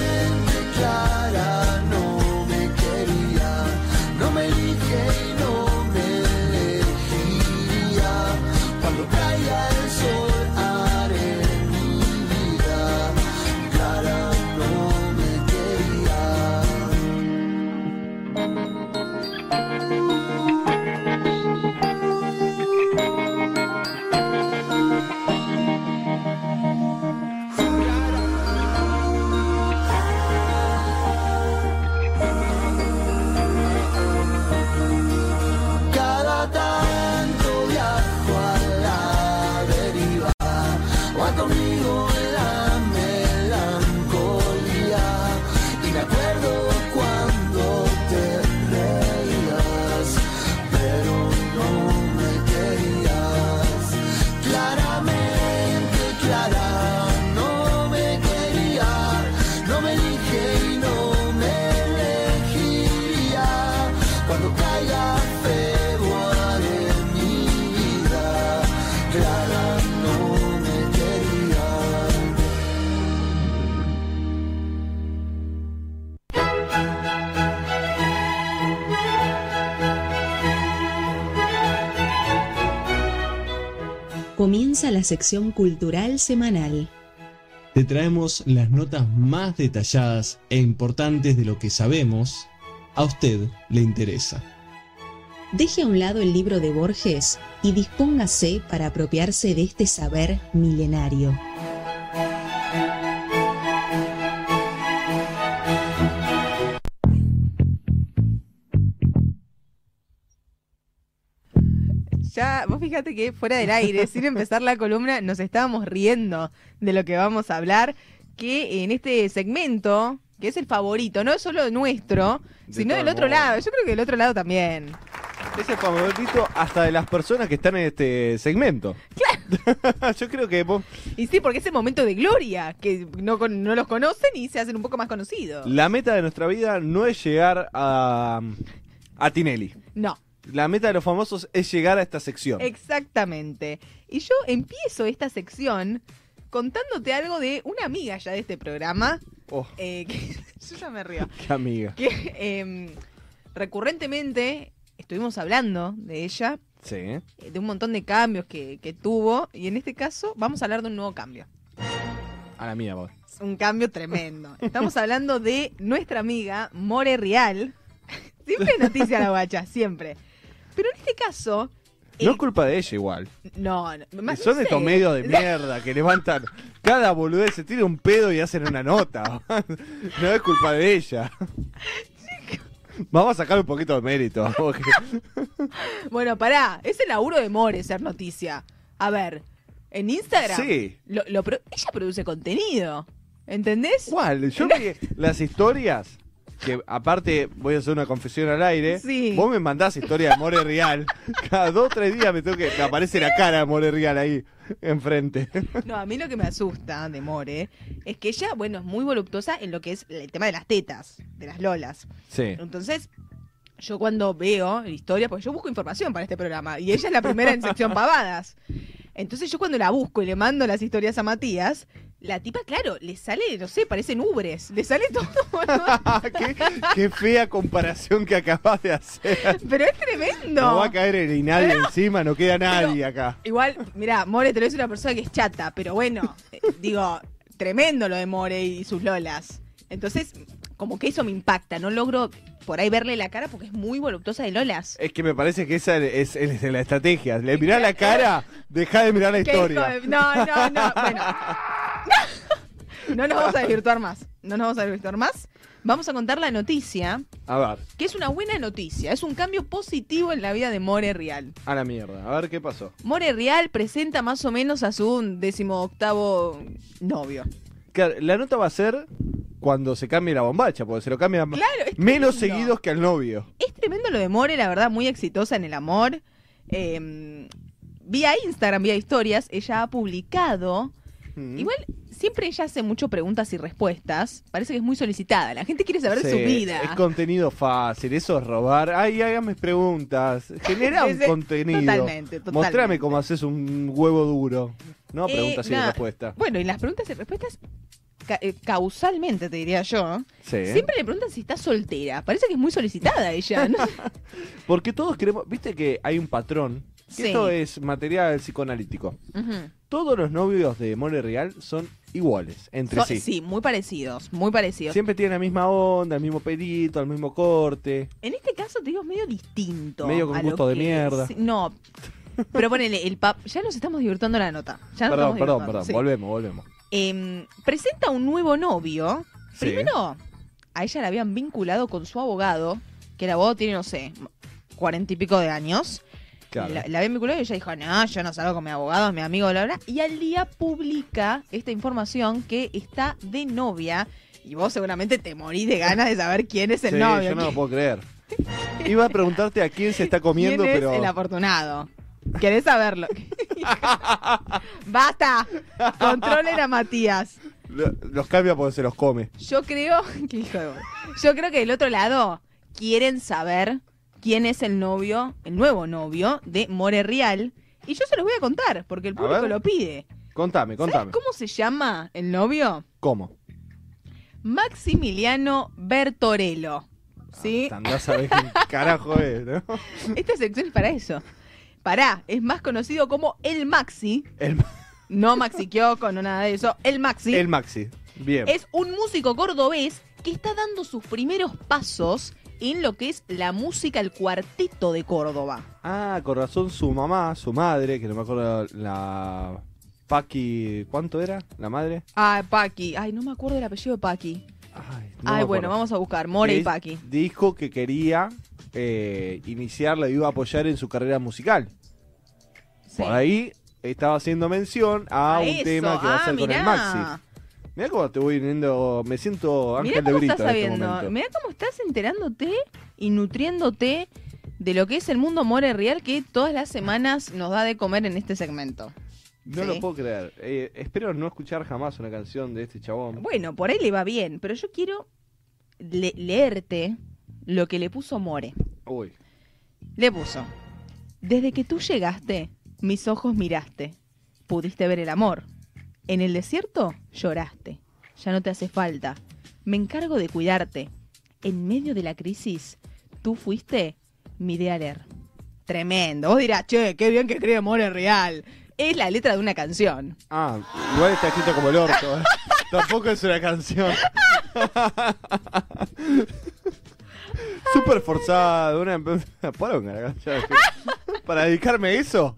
sección cultural semanal. Te traemos las notas más detalladas e importantes de lo que sabemos a usted le interesa. Deje a un lado el libro de Borges y dispóngase para apropiarse de este saber milenario. Ya, vos fíjate que fuera del aire, sin (laughs) empezar la columna, nos estábamos riendo de lo que vamos a hablar, que en este segmento, que es el favorito, no solo nuestro, De sino del el otro lado. Yo creo que del otro lado también. Es el favorito hasta de las personas que están en este segmento. Claro. (laughs) Yo creo que vos- Y sí, porque es el momento de gloria, que no, no los conocen y se hacen un poco más conocidos. la meta de nuestra vida no es llegar a, a Tinelli. No, La meta de los famosos es llegar a esta sección. exactamente. Y yo empiezo esta sección contándote algo de una amiga ya de este programa, Oh, eh, (laughs) que yo ya me río. (laughs) qué amiga. que em, recurrentemente estuvimos hablando de ella Sí. eh, de un montón de cambios que, que tuvo. Y en este caso vamos a hablar de un nuevo cambio. A la mía, vos. Un cambio tremendo. Estamos hablando de nuestra amiga More Real. (laughs) Siempre noticia la guacha, siempre. Pero en este caso... No eh, es culpa de ella igual. no, no, más- Son no estos sé. medios de (laughs) mierda que levantan cada boludez, se tira un pedo y hacen una nota. (laughs) no es culpa de ella. Vamos a sacar un poquito de mérito. (laughs) porque- Bueno, pará, es el laburo de More ser noticia. A ver, en Instagram Sí. lo, lo pro- ella produce contenido. ¿Entendés? ¿Cuál? Yo vi las historias. Que aparte, voy a hacer una confesión al aire. Sí. Vos me mandás historia de More Real. (laughs) Cada dos o tres días me tengo que. Me aparece la cara de More Real ahí enfrente. No, a mí lo que me asusta de More es que ella, bueno, es muy voluptuosa en lo que es el tema de las tetas, de las lolas. Sí. Entonces, yo cuando veo historias, porque yo busco información para este programa, y ella es la primera en sección (laughs) pavadas. Entonces yo cuando la busco y le mando las historias a Matías, la tipa, claro, le sale, no sé, parecen ubres, le sale todo, (laughs) boludo. qué, qué fea comparación que acabas de hacer. pero es tremendo. No va a caer el Inadi encima, no queda nadie acá. Igual, mira, More te lo dice una persona que es chata, pero bueno, eh, digo, tremendo lo de More y sus lolas. Entonces, como que eso me impacta, no logro por ahí verle la cara porque es muy voluptuosa de lolas. Es que me parece que esa es, es la estrategia. Le mirás la cara, deja de mirar la ¿Qué hijo historia. de- No, no, no, bueno. (laughs) (laughs) No nos vamos a desvirtuar más, no nos vamos a desvirtuar más. Vamos a contar la noticia, A ver, que es una buena noticia, es un cambio positivo en la vida de More Real. a la mierda. A ver qué pasó. More Real presenta más o menos a su decimoctavo novio. Claro, la nota va a ser cuando se cambie la bombacha, porque se lo Claro, es menos seguidos que al novio. Es tremendo lo de More, la verdad, muy exitosa en el amor. Eh, vía Instagram, vía historias, ella ha publicado. Mm. Igual, siempre ella hace mucho preguntas y respuestas. Parece que es muy solicitada. La gente quiere saber de su vida. Es contenido fácil, eso es robar. Ay, hágame preguntas. Genera (laughs) un contenido. Totalmente, totalmente. Mostrame cómo haces un huevo duro. No Eh, preguntas y respuestas. Bueno, y las preguntas y respuestas, ca- eh, causalmente te diría yo, Sí. siempre le preguntan si está soltera. Parece que es muy solicitada ella. ¿no? (laughs) Porque todos queremos. Viste que hay un patrón. que Sí. Esto es material psicoanalítico. Ujú. Todos los novios de More Real son iguales entre So- sí. sí, muy parecidos, muy parecidos. Siempre tienen la misma onda, el mismo pelito, el mismo corte. En este caso te digo es medio distinto. Medio con gusto de mierda. no. Pero ponele, el pap. Ya nos estamos divirtiendo la nota. Ya nos Perdón, perdón, perdón. sí. Volvemos, volvemos. Em, presenta un nuevo novio. Sí. Primero, a ella la habían vinculado con su abogado, que el abogado tiene, no sé, cuarenta y pico de años. Claro. La, la habían vinculado y ella dijo, no, yo no salgo con mi abogado, es mi amigo, bla, bla. Y al día publica esta información que está de novia. Y vos seguramente te morís de ganas de saber quién es el Sí, novio. yo no lo puedo creer. (laughs) Iba a preguntarte a quién se está comiendo, ¿Quién es pero. el afortunado? ¿Querés saberlo? (laughs) ¡Basta! Controlen a Matías. Lo- Los cambia porque se los come. Yo creo. (laughs) Yo creo que del otro lado quieren saber quién es el novio, el nuevo novio de More Real. Y yo se los voy a contar, porque el público lo pide. Contame, ¿Sabes contame. cómo se llama el novio? ¿Cómo? Maximiliano Bertorello. ¿Sí? Andás a ver quién (laughs) carajo es, ¿no? Esta sección es para eso. Pará, es más conocido como el Maxi. El, (laughs) No Maxi Kyoko, no nada de eso. El Maxi. el Maxi. Bien. Es un músico cordobés que está dando sus primeros pasos en lo que es la música, el cuarteto de Córdoba. Ah, con razón su mamá, su madre, que no me acuerdo la. Paqui. ¿Cuánto era? ¿La madre? Ah, Paqui. Ay, no me acuerdo del apellido de Paqui. Ay, no Ay, bueno, vamos a buscar. More y Paqui. Dijo que quería eh, iniciarla y iba a apoyar en su carrera musical. Sí. Por ahí estaba haciendo mención a, A un eso. tema que va a Ah, ser con el mirá. Maxi. Mira cómo te voy viendo, me siento Mirá Ángel de cómo Brito estás en este sabiendo. momento. Mirá cómo estás enterándote y nutriéndote de lo que es el mundo More Real que todas las semanas nos da de comer en este segmento. No Sí. lo puedo creer. Eh, espero no escuchar jamás una canción de este chabón. Bueno, por ahí le va bien, pero yo quiero le- leerte lo que le puso More. Uy. Le puso. Desde que tú llegaste, mis ojos miraste. Pudiste ver el amor. En el desierto lloraste. Ya no te hace falta. Me encargo de cuidarte. En medio de la crisis, tú fuiste mi de leer. Tremendo. Vos dirás, che, qué bien que escribe More Real. Es la letra de una canción. Ah, igual está escrito como el orto. ¿eh? (laughs) Tampoco es una canción. (laughs) Súper forzado, una poronga la canción. (laughs) Para dedicarme a eso.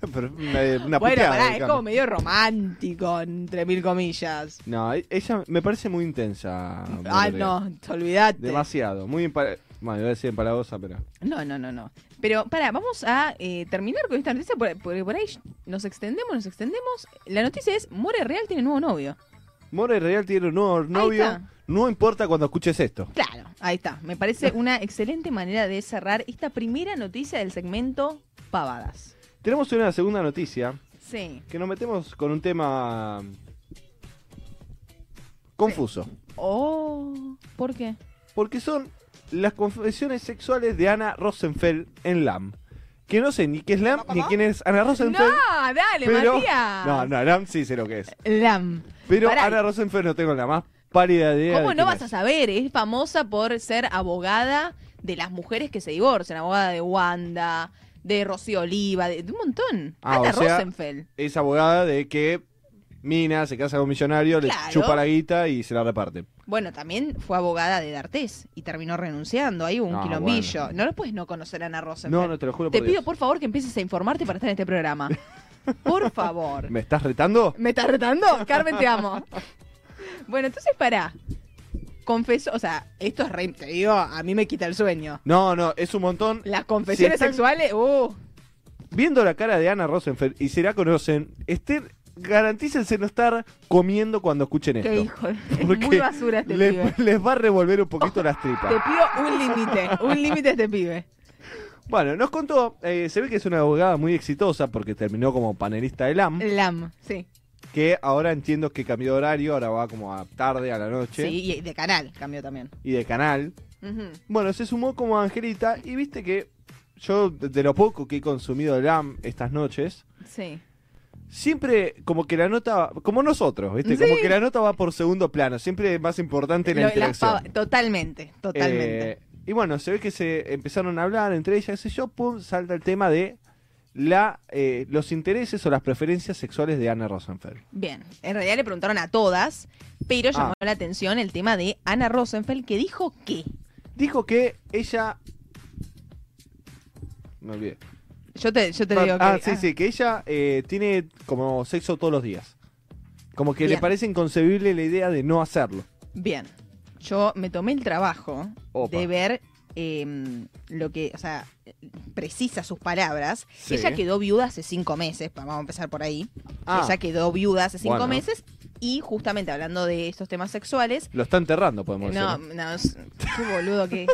(laughs) Pero una, una bueno, puteada, pará, es como medio romántico, entre mil comillas. No, ella me parece muy intensa. More. no, te olvidaste. Demasiado, muy Bueno, iba a decir empalagosa, pero. No, no, no, no. Pero, para, vamos a eh, terminar con esta noticia porque por, por ahí nos extendemos, nos extendemos. La noticia es, More Real tiene nuevo novio. More Real tiene un nuevo novio. No importa cuando escuches esto. Claro, ahí está. Me parece una (laughs) excelente manera de cerrar esta primera noticia del segmento Pavadas. Tenemos una segunda noticia Sí. que nos metemos con un tema confuso. Oh, ¿por qué? Porque son las confesiones sexuales de Ana Rosenfeld en LAM. Que no sé ni qué es LAM ni quién es Ana No, Rosenfeld. dale, pero... Matías. No, no, LAM sí sé lo que es. Lam. Pero Pará. Ana Rosenfeld no tengo la más pálida idea. ¿Cómo de no vas a saber? Es famosa por ser abogada de las mujeres que se divorcian. Abogada de Wanda, de Rocío Oliva, de, de un montón. Ah, Ana o sea, Rosenfeld. Es abogada de que Mina se casa con un millonario, Claro. le chupa la guita y se la reparte. Bueno, también fue abogada de D'Artés y terminó renunciando. Ahí hubo un No, quilombillo. bueno. No lo puedes no conocer a Ana Rosenfeld. No, no, te lo juro Te por pido, por favor, que empieces a informarte para estar en este programa. (laughs) Por favor. ¿Me estás retando? ¿Me estás retando? Carmen, te amo. Bueno, entonces para. Confeso, o sea, esto es re, te digo, a mí me quita el sueño. No, no, es un montón. Las confesiones están- sexuales, uh, Viendo la cara de Ana Rosenfeld y si la conocen, estén, garantícense no estar comiendo cuando escuchen esto. qué hijo. (laughs) Es Porque muy basura este les, pibe. les va a revolver un poquito las tripas. Te pido un límite, un límite a este pibe. Bueno, nos contó, eh, se ve que es una abogada muy exitosa porque terminó como panelista de LAM, Lam, sí. Que ahora entiendo que cambió de horario, ahora va como a tarde, a la noche, Sí, y de canal cambió también. y de canal. Bueno, se sumó como Angelita y viste que yo, de lo poco que he consumido de LAM estas noches, Sí. siempre como que la nota, como nosotros, ¿viste? Sí. Como que la nota va por segundo plano, siempre es más importante la Lo- interacción. pava- totalmente, totalmente. Eh, y bueno, se ve que se empezaron a hablar entre ellas, sé yo, pum, salta el tema de la eh, los intereses o las preferencias sexuales de Ana Rosenfeld. Bien, en realidad le preguntaron a todas, pero llamó Ah. la atención el tema de Ana Rosenfeld, que dijo que. Dijo que ella... Me olvidé. Yo te, yo te digo que. ah, sí, sí, que ella eh, tiene como sexo todos los días. Como que le parece inconcebible la idea de no hacerlo. Bien. Yo me tomé el trabajo Opa. de ver eh, lo que, o sea, precisa sus palabras. Sí. Ella quedó viuda hace cinco meses, vamos a empezar por ahí. Ah. Ella quedó viuda hace cinco Bueno. meses y justamente hablando de estos temas sexuales, Lo está enterrando, podemos no, decir. no, es- qué boludo que es.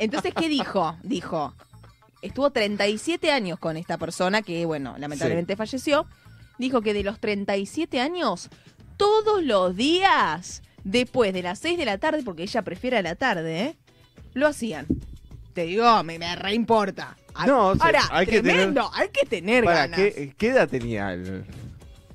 Entonces, ¿qué dijo? Dijo, estuvo 37 años con esta persona que, bueno, lamentablemente falleció. Dijo que de los 37 años, todos los días, después de las 6 de la tarde, porque ella prefiere a la tarde, ¿eh? Lo hacían. Te digo, me, me reimporta. No, o sea, Ahora, hay que tremendo, hay que tener ganas. ¿qué, ¿Qué edad tenía el,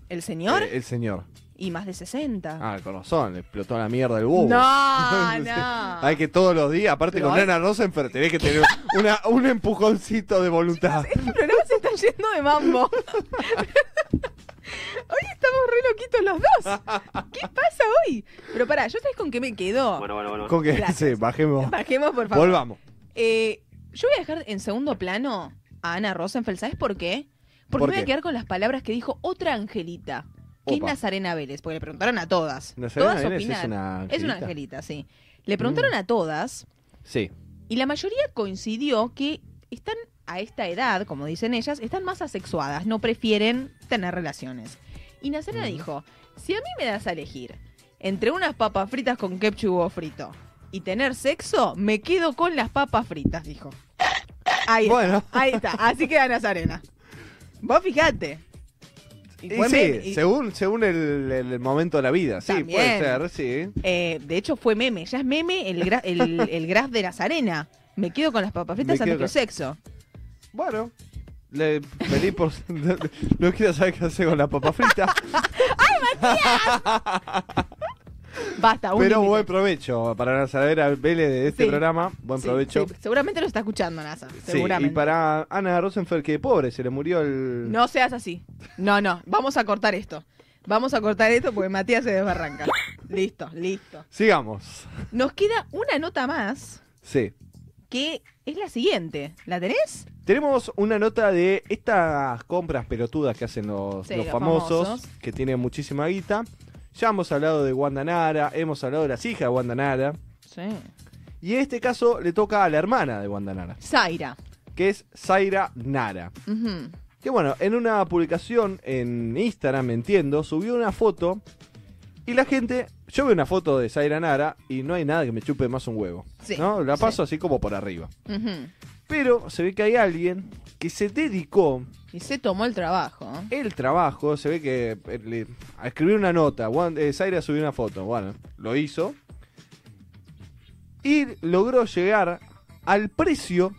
¿El señor? eh, el señor? y más de 60. Ah, con razón, le explotó la mierda el bobo. No, (laughs) no. Hay que todos los días, aparte Pero con hay- Ana Rosenfeld, tenés que tener una, un empujoncito de voluntad. Programa se está yendo de mambo. (laughs) Hoy estamos re loquitos los dos. (laughs) ¿Qué pasa hoy? Pero pará, ¿yo sabes con qué me quedo? Con que sí, bajemos. Bajemos, por favor. Volvamos. Eh, yo voy a dejar en segundo plano a Ana Rosenfeld. ¿Sabes por qué? Porque ¿Por me voy a quedar con las palabras que dijo otra Angelita, que es. Nazarena Vélez. Porque le preguntaron a todas. Nazarena todas Vélez es opinaron. una Es una angelita. angelita, sí. Le preguntaron a todas Sí. y la mayoría coincidió que están a esta edad, como dicen ellas, están más asexuadas, no prefieren tener relaciones. Y Nazarena Ujú. dijo, si a mí me das a elegir entre unas papas fritas con ketchup o frito y tener sexo, me quedo con las papas fritas, dijo. Ahí Bueno. está, ahí está, así queda Nazarena. Vos fijate. Y sí, meme, y- según, según el, el momento de la vida. Sí, También. puede ser, sí. eh, de hecho fue meme, ya es meme el, gra- el, el graph de Nazarena. Me quedo con las papas fritas antes que el sexo. Bueno. Le pedí por. (laughs) No quiero saber qué hacer con la papa frita. Basta, un Pero límite. buen provecho para la saladera Vélez de este Sí. programa. Buen Sí, provecho. sí, seguramente lo está escuchando, NASA. Sí, Seguramente. y para Ana Rosenfeld, que pobre, se le murió el. No seas así. No, no. Vamos a cortar esto. Vamos a cortar esto porque Matías se desbarranca. listo, listo. Sigamos. Nos queda una nota más Sí. que es la siguiente. ¿La tenés? Tenemos una nota de estas compras pelotudas que hacen los, Sí, los los famosos, famosos. que tienen muchísima guita. Ya hemos hablado de Wanda Nara, hemos hablado de las hijas de Wanda Nara. Sí. Y en este caso le toca a la hermana de Wanda Nara, Zaira. que es Zaira Nara. Ujú. Que bueno, en una publicación en Instagram, entiendo, subió una foto y la gente, yo veo una foto de Zaira Nara y no hay nada que me chupe más un huevo. Sí, ¿no? La sí. paso así como por arriba. Pero se ve que hay alguien que se dedicó Y se tomó el trabajo. el trabajo, se ve que eh, le- a escribir una nota, Juan- eh, Zaira subió una foto, bueno, lo hizo. Y logró llegar al precio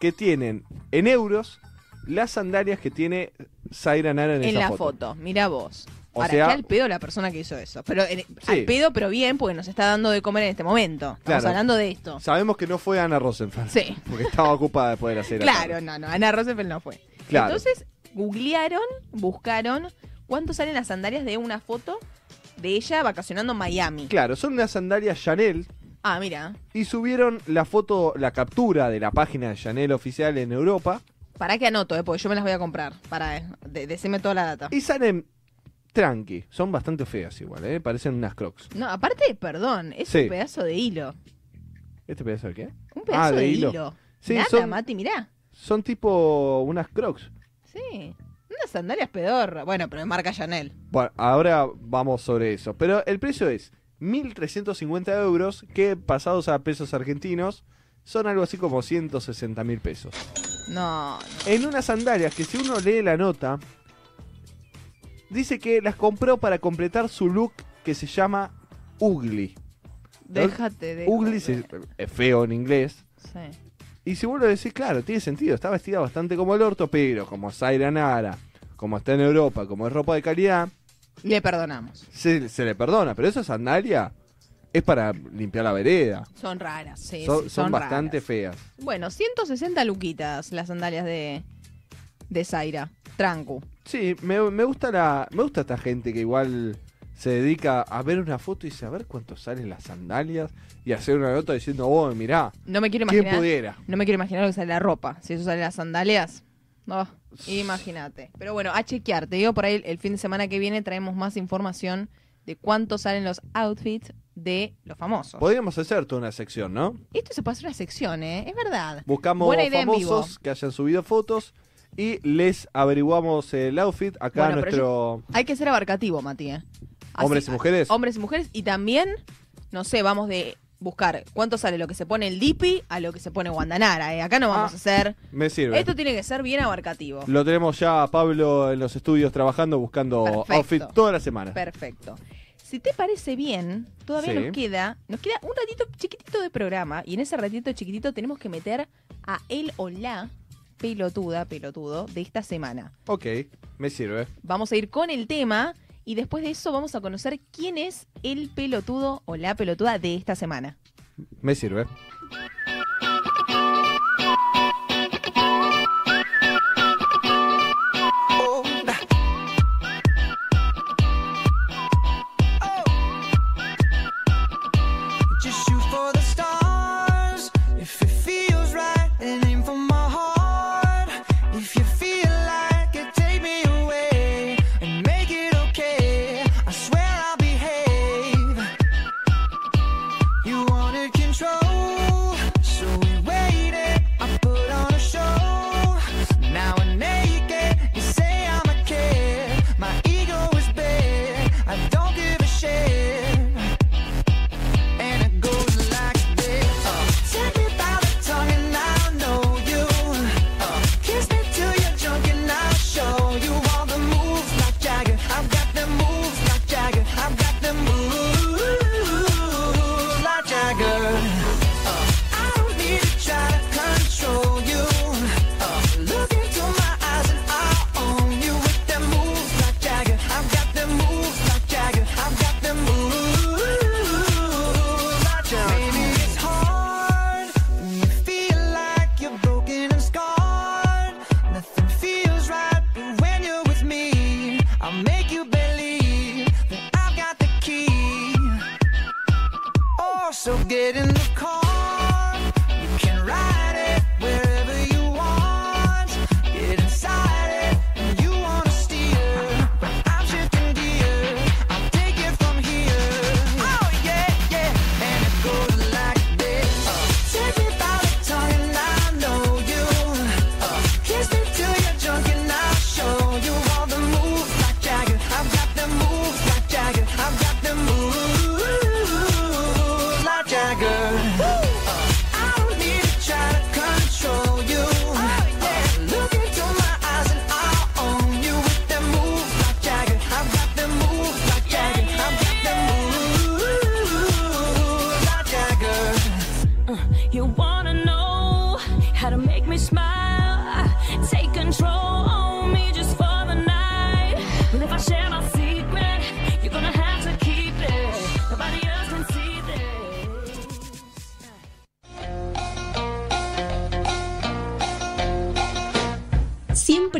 que tienen en euros las sandalias que tiene Zaira Nara en, En esa la foto. foto. Mira vos. O Ahora, sea- qué al pedo la persona que hizo eso. Pero en- Sí. al pedo, pero bien, porque nos está dando de comer en este momento. Estamos Claro. hablando de esto. Sabemos que no fue Ana Rosenfeld. Sí. (laughs) Porque estaba ocupada de poder hacer Claro, no, no. Ana Rosenfeld no fue. Claro. Entonces, googlearon, buscaron cuánto salen las sandalias de una foto de ella vacacionando en Miami. Claro, son unas sandalias Chanel Ah, mira. y subieron la foto, la captura de la página de Chanel oficial en Europa Para que anoto, eh, porque yo me las voy a comprar. Para, eh, de- decime toda la data. y salen tranqui. Son bastante feas igual, ¿eh? Parecen unas crocs. No, aparte, perdón, es Sí. un pedazo de hilo. ¿Este pedazo de qué? Un pedazo Ah, de de, hilo. hilo. Sí, Nada, son- Mati, mirá. Son tipo unas crocs. Sí. Unas sandalias pedorra. Bueno, pero de marca Chanel. Bueno, ahora vamos sobre eso. Pero el precio es 1.350 euros que pasados a pesos argentinos son algo así como 160 mil pesos. No, no. En unas sandalias que si uno lee la nota, dice que las compró para completar su look que se llama Ugly. Déjate de. Ugly se- es feo en inglés. Sí. Y si vos lo decís, claro, tiene sentido. Está vestida bastante como el orto, pero como Zaira Nara, como está en Europa, como es ropa de calidad, Le perdonamos. se, se le perdona. Pero esa sandalia es para limpiar la vereda. Son raras, sí. son sí, son son bastante raras. feas. Bueno, 160 luquitas las sandalias de. de Zaira. Sí, me, me gusta la me gusta esta gente que igual se dedica a ver una foto y dice, a ver cuánto salen las sandalias y hacer una nota diciendo, oh, mirá, No me quiero ¿quién imaginar. pudiera? No me quiero imaginar lo que sale la ropa. Si eso sale las sandalias. No, imagínate. Pero bueno, a chequear. Te digo, por ahí el fin de semana que viene traemos más información de cuánto salen los outfits de los famosos. Podríamos hacer toda una sección, ¿no? Esto se puede hacer una sección, ¿eh? Es verdad. Buscamos famosos que hayan subido fotos y les averiguamos el outfit acá Bueno, nuestro Hay que ser abarcativo, Mati. ¿eh? Hombres y mujeres. Hombres y mujeres. Y también, no sé, vamos de buscar cuánto sale lo que se pone el Dipi a lo que se pone Guandanara. ¿eh? Acá no vamos Ah, a hacer. Me sirve. Esto tiene que ser bien abarcativo. Lo tenemos ya a Pablo en los estudios trabajando buscando Perfecto. outfit toda la semana. Perfecto. Si te parece bien, todavía Sí. nos queda, nos queda un ratito chiquitito de programa y en ese ratito chiquitito tenemos que meter a él o la pelotuda, pelotudo de esta semana. Ok, me sirve. Vamos a ir con el tema y después de eso vamos a conocer quién es el pelotudo o la pelotuda de esta semana. Me sirve.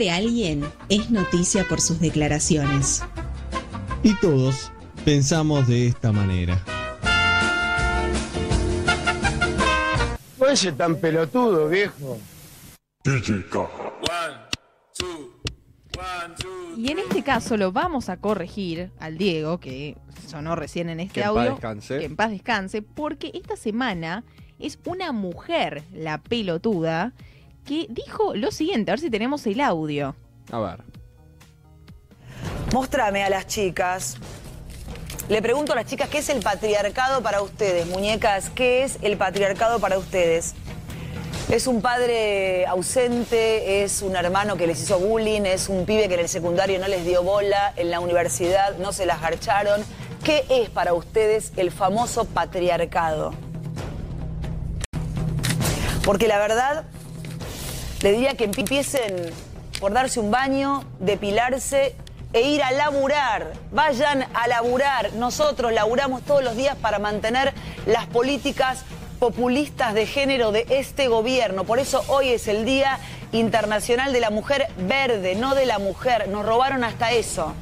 Siempre alguien es noticia por sus declaraciones. Y todos pensamos de esta manera. No es tan pelotudo, viejo. Y en este caso lo vamos a corregir al Diego, que sonó recién en este Que en paz audio. descanse. Que en paz descanse, porque esta semana es una mujer, la pelotuda, que dijo lo siguiente, a ver si tenemos el audio. A ver. Mostrame a las chicas. Le pregunto a las chicas, ¿qué es el patriarcado para ustedes? Muñecas, ¿qué es el patriarcado para ustedes? ¿Es un padre ausente? ¿Es un hermano que les hizo bullying? ¿Es un pibe que en el secundario no les dio bola? ¿En la universidad no se las garcharon? ¿Qué es para ustedes el famoso patriarcado? Porque la verdad, le diría que empiecen por darse un baño, depilarse e ir a laburar. Vayan a laburar. Nosotros laburamos todos los días para mantener las políticas populistas de género de este gobierno. Por eso hoy es el Día Internacional de la Mujer Verde, no de la mujer. Nos robaron hasta eso.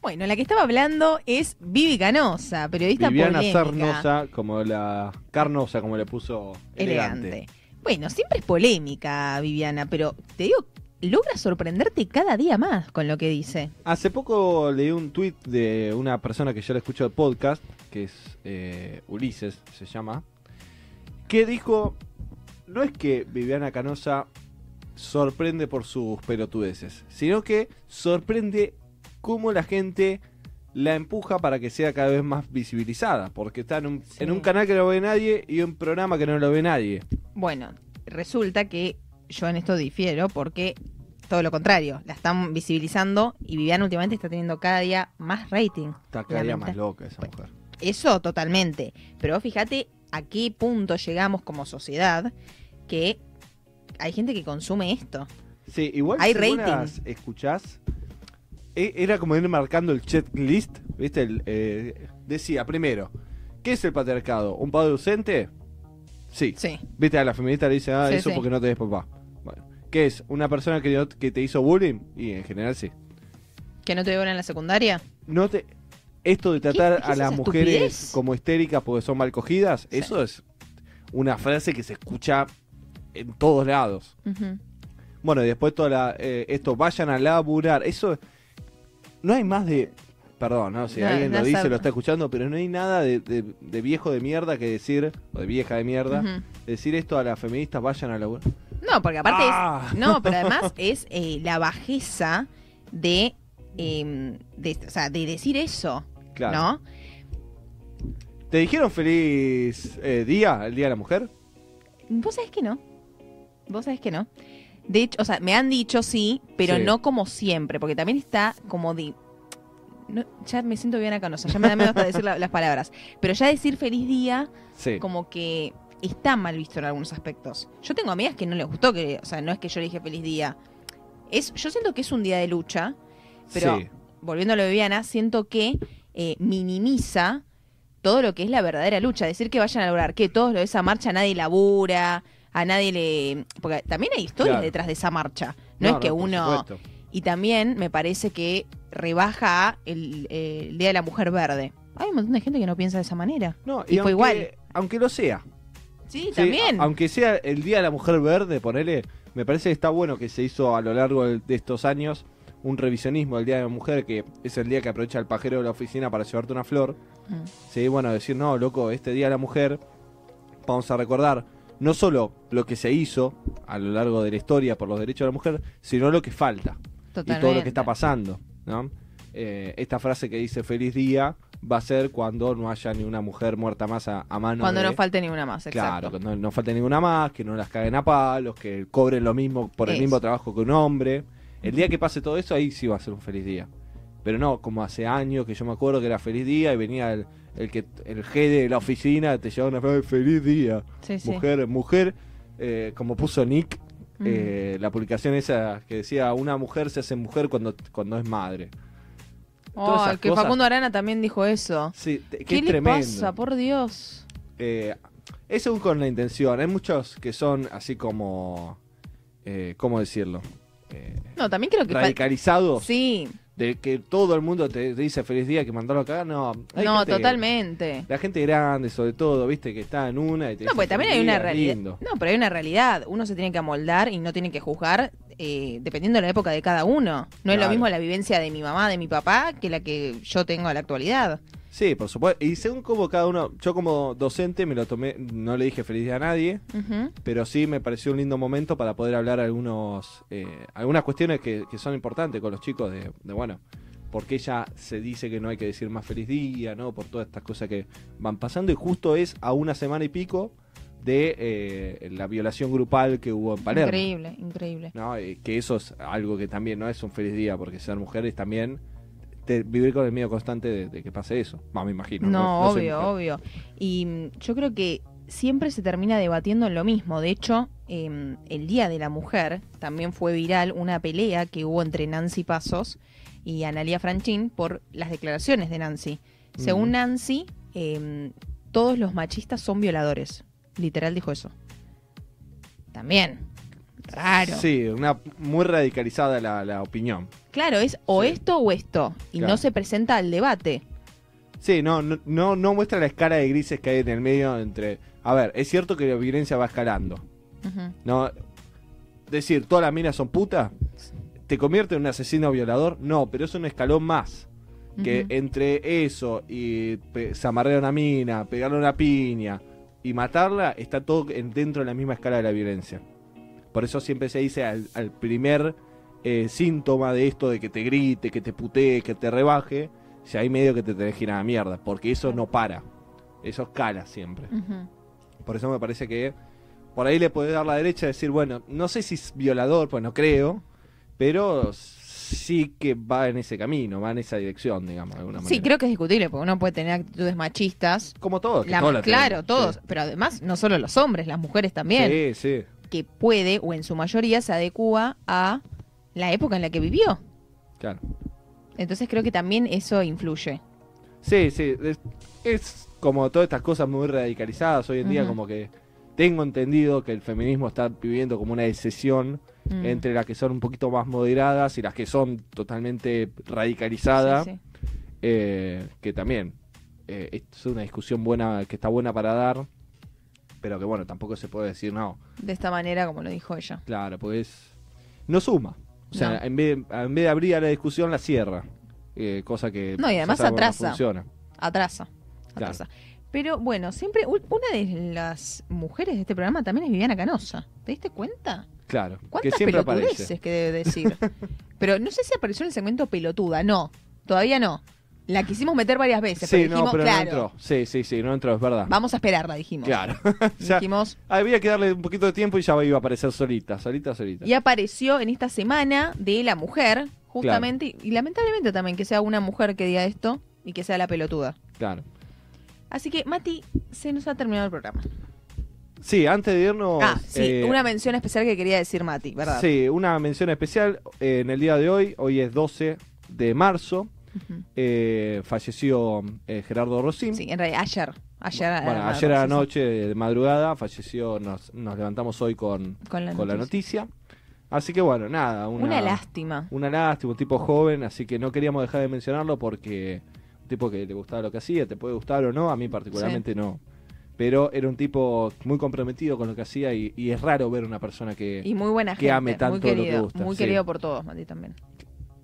Bueno, la que estaba hablando es Vivi Canosa, periodista Viviana polémica. Sarnosa, como la Carnosa, como le puso elegante. elegante. Bueno, siempre es polémica, Viviana, pero te digo, logra sorprenderte cada día más con lo que dice. Hace poco leí un tweet de una persona que yo le escucho de podcast, que es eh, Ulises, se llama, que dijo, no es que Viviana Canosa sorprende por sus pelotudeces, sino que sorprende cómo la gente la empuja para que sea cada vez más visibilizada, porque está en un, Sí. en un canal que no ve nadie y un programa que no lo ve nadie. Bueno, resulta que yo en esto difiero porque todo lo contrario, la están visibilizando y Viviana últimamente está teniendo cada día más rating. Está cada día más loca esa mujer. Eso totalmente. Pero vos fíjate a qué punto llegamos como sociedad que hay gente que consume esto. Sí, igual Hay las escuchás, era como ir marcando el checklist, ¿viste? El, eh, decía, primero, ¿qué es el patriarcado? ¿Un padre ausente? Sí. Sí. ¿Viste? A la feminista le dice, ah, Sí, eso sí. porque no tenés papá. Bueno, ¿qué es? ¿Una persona que, que te hizo bullying? Y en general sí. ¿Que no te dio en la secundaria? No te... Esto de tratar qué a las mujeres estupidez? como histéricas porque son mal cogidas, eso es una frase que se escucha en todos lados. Bueno, y después toda la, eh, esto, vayan a laburar. Eso, no hay más de... Perdón, ¿no? Si No, alguien no lo dice, sabe. lo está escuchando, pero no hay nada de, de- de viejo de mierda que decir, o de vieja de mierda, decir esto a las feministas, vayan a laburar. No, porque aparte Ah. es. No, (laughs) pero además es eh, la bajeza de, eh, de. O sea, de decir eso. Claro. ¿No? ¿Te dijeron feliz eh, día, el Día de la Mujer? Vos sabés que no. Vos sabés que no. De hecho, o sea, me han dicho sí, pero Sí. no como siempre, porque también está como de. no, ya me siento bien acá, no, ya me da miedo hasta decir la- las palabras. Pero ya decir feliz día, Sí. como que está mal visto en algunos aspectos. Yo tengo amigas que no les gustó que, o sea, no es que yo le dije feliz día. Es, yo siento que es un día de lucha, pero Sí. volviendo a lo de Viviana, siento que eh, minimiza todo lo que es la verdadera lucha. Decir que vayan a lograr que todos lo de esa marcha nadie labura, a nadie le. Porque también hay historias Claro. detrás de esa marcha. No, es que uno. Y también me parece que rebaja el, eh, el Día de la Mujer Verde. Hay un montón de gente que no piensa de esa manera. No, y, fue aunque, igual. Aunque lo sea. Sí, Sí, también. aunque sea el Día de la Mujer Verde, ponele, me parece que está bueno que se hizo a lo largo de estos años un revisionismo del Día de la Mujer, que es el día que aprovecha el pajero de la oficina para llevarte una flor. Mm. Sí, bueno, decir, no, loco, este Día de la Mujer vamos a recordar no solo lo que se hizo a lo largo de la historia por los derechos de la mujer, sino lo que falta y todo lo Totalmente. que está pasando, ¿no? Eh, esta frase que dice feliz día va a ser cuando no haya ni una mujer muerta más a, a mano Cuando de- no falte ninguna más, Claro, exacto. que no, no falte ninguna más, que no las caguen a palos, que cobren lo mismo por el mismo trabajo que un hombre. El día que pase todo eso, ahí sí va a ser un feliz día. Pero no, como hace años que yo me acuerdo que era feliz día y venía el, el que el G de la oficina, te llevaba una frase, feliz día. Sí, sí. Mujer, mujer, eh, como puso Nick, eh, la publicación esa que decía, una mujer se hace mujer cuando, cuando es madre. Oh, esas que cosas- Facundo Arana también dijo eso. Sí, que ¿Qué es le tremendo. pasa? Por Dios. Eh, es según con la intención. Hay muchos que son así como. Eh, ¿Cómo decirlo? Eh, No, también creo que... radicalizados. Sí, De que todo el mundo te, te dice feliz día, que mandarlo a cagar. No, hay no, gente- totalmente. La gente grande, sobre todo, viste, que está en una y te No, dice pues también hay una realidad. lindo. No, pero hay una realidad. Uno se tiene que amoldar y no tiene que juzgar eh, dependiendo de la época de cada uno. No es lo mismo la vivencia de mi mamá, de mi papá, que la que yo tengo a la actualidad. Sí, por supuesto. Y según como cada uno. Yo como docente me lo tomé. No le dije feliz día a nadie. Pero sí me pareció un lindo momento para poder hablar algunos eh, algunas cuestiones que, que son importantes con los chicos de, de, bueno porque ella se dice que no hay que decir más feliz día no por todas estas cosas que van pasando y justo es a una semana y pico de eh, la violación grupal que hubo en Palermo Increíble, increíble. ¿no? Eh, que eso es algo que también no es un feliz día porque ser mujer es también te- vivir con el miedo constante de, de que pase eso me imagino No, no obvio, mujer. obvio. Y mm, yo creo que siempre se termina debatiendo en lo mismo. De hecho, em, el Día de la Mujer también fue viral una pelea que hubo entre Nancy Pasos y Analia Franchín por las declaraciones de Nancy. Según. Nancy, em, todos los machistas son violadores. Literal dijo eso. También. Raro. sí una muy radicalizada la, la opinión Claro, es o Sí. esto o esto. Y Claro. no se presenta al debate. Sí, no, no, no, no muestra la escala de grises que hay en el medio entre... A ver, es cierto que la violencia va escalando. No, decir, todas las minas son putas, ¿te convierte en un asesino violador? No, pero es un escalón más. Que entre eso y zamarrear una mina, pegarle una piña y matarla, está todo en- dentro de la misma escala de la violencia. Por eso siempre se dice al, al primer eh, síntoma de esto de que te grite, que te putee, que te rebaje, si hay medio que te tenés que ir a la mierda, porque eso no para. Eso escala siempre. Por eso me parece que por ahí le puede dar la derecha y decir, bueno, no sé si es violador, pues no creo, pero sí que va en ese camino, va en esa dirección, digamos, de alguna manera. Sí, creo que es discutible, porque uno puede tener actitudes machistas. Como todos, que La- todos claro, tenemos, todos. sí. Pero además, no solo los hombres, las mujeres también. Sí, sí, Que puede, o en su mayoría, se adecua a la época en la que vivió. claro. Entonces creo que también eso influye. Sí, sí, es, es como todas estas cosas muy radicalizadas hoy en día, como que tengo entendido que el feminismo está viviendo como una decisión Mm. entre las que son un poquito más moderadas y las que son totalmente radicalizadas. Sí, sí. eh, que también eh, es una discusión buena que está buena para dar pero que bueno tampoco se puede decir no De esta manera, como lo dijo ella. claro pues no suma o sea No. en, vez, en vez de abrir a la discusión la cierra eh, cosa que No, y además no atrasa. funciona Atrasa. Claro. Atrasa. Pero bueno, siempre una de las mujeres de este programa también es Viviana Canosa. ¿Te diste cuenta? claro que ¿Cuántas siempre pelotudeces aparece que debe decir? (laughs) Pero no sé si apareció en el segmento pelotuda. No, todavía no. La quisimos meter varias veces, sí pero no dijimos, pero claro, no entró sí sí sí no entró es verdad vamos a esperarla, dijimos. claro (laughs) (laughs) Ya Dijimos, había que darle un poquito de tiempo y ya iba a aparecer solita solita solita y apareció en esta semana de la mujer, justamente, y lamentablemente también que sea una mujer que diga esto y que sea la pelotuda. claro Así que, Mati, se nos ha terminado el programa. sí antes de irnos ah, sí, eh, una mención especial que quería decir Mati, ¿verdad? Sí, una mención especial eh, en el día de hoy. Hoy es 12 de marzo. Eh, falleció eh, Gerardo Rosín. Sí, en realidad, ayer. Ayer, bueno, ayer a la noche, de madrugada, falleció. Nos, nos levantamos hoy con, Con la con la noticia. Así que bueno, nada. Una, Una lástima. Una lástima, un tipo joven. Así que no queríamos dejar de mencionarlo porque tipo que le gustaba lo que hacía, te puede gustar o no, a mí particularmente no. Pero era un tipo muy comprometido con lo que hacía y, y es raro ver una persona que, Y muy buena que gente. ame tanto muy lo que querido, gusta. muy sí. querido por todos, Mati, también.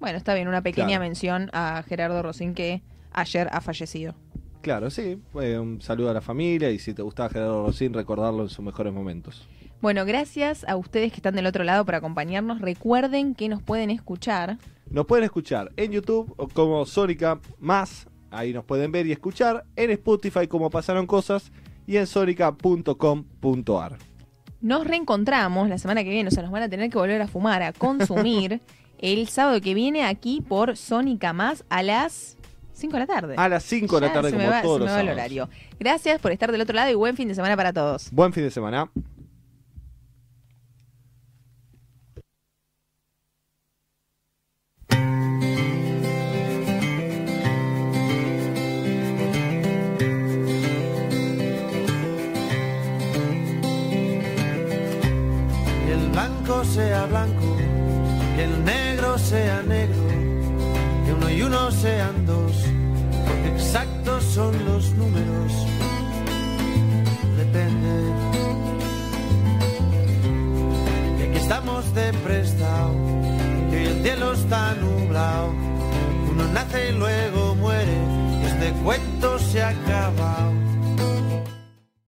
Bueno, está bien, una pequeña Claro. mención a Gerardo Rosín que ayer ha fallecido. Claro, sí. eh, un saludo a la familia y si te gustaba Gerardo Rosín, recordarlo en sus mejores momentos. Bueno, gracias a ustedes que están del otro lado por acompañarnos. Recuerden que nos pueden escuchar. Nos pueden escuchar en YouTube o como Sónica Más, ahí nos pueden ver y escuchar, en Spotify como pasaron cosas y en sónica.com.ar. Nos reencontramos la semana que viene, o sea, nos van a tener que volver a fumar, a consumir (laughs) el sábado que viene aquí por Sónica Más a las 5 de la tarde. A las 5 de la tarde se como me va, todos se los me va el sábados. horario. Gracias por estar del otro lado y buen fin de semana para todos. Buen fin de semana. Que el blanco sea blanco, que el negro sea negro, que uno y uno sean dos, porque exactos son los números. Depende. Que aquí estamos de prestado, que hoy el cielo está nublado, uno nace y luego muere, y este cuento se ha acabado.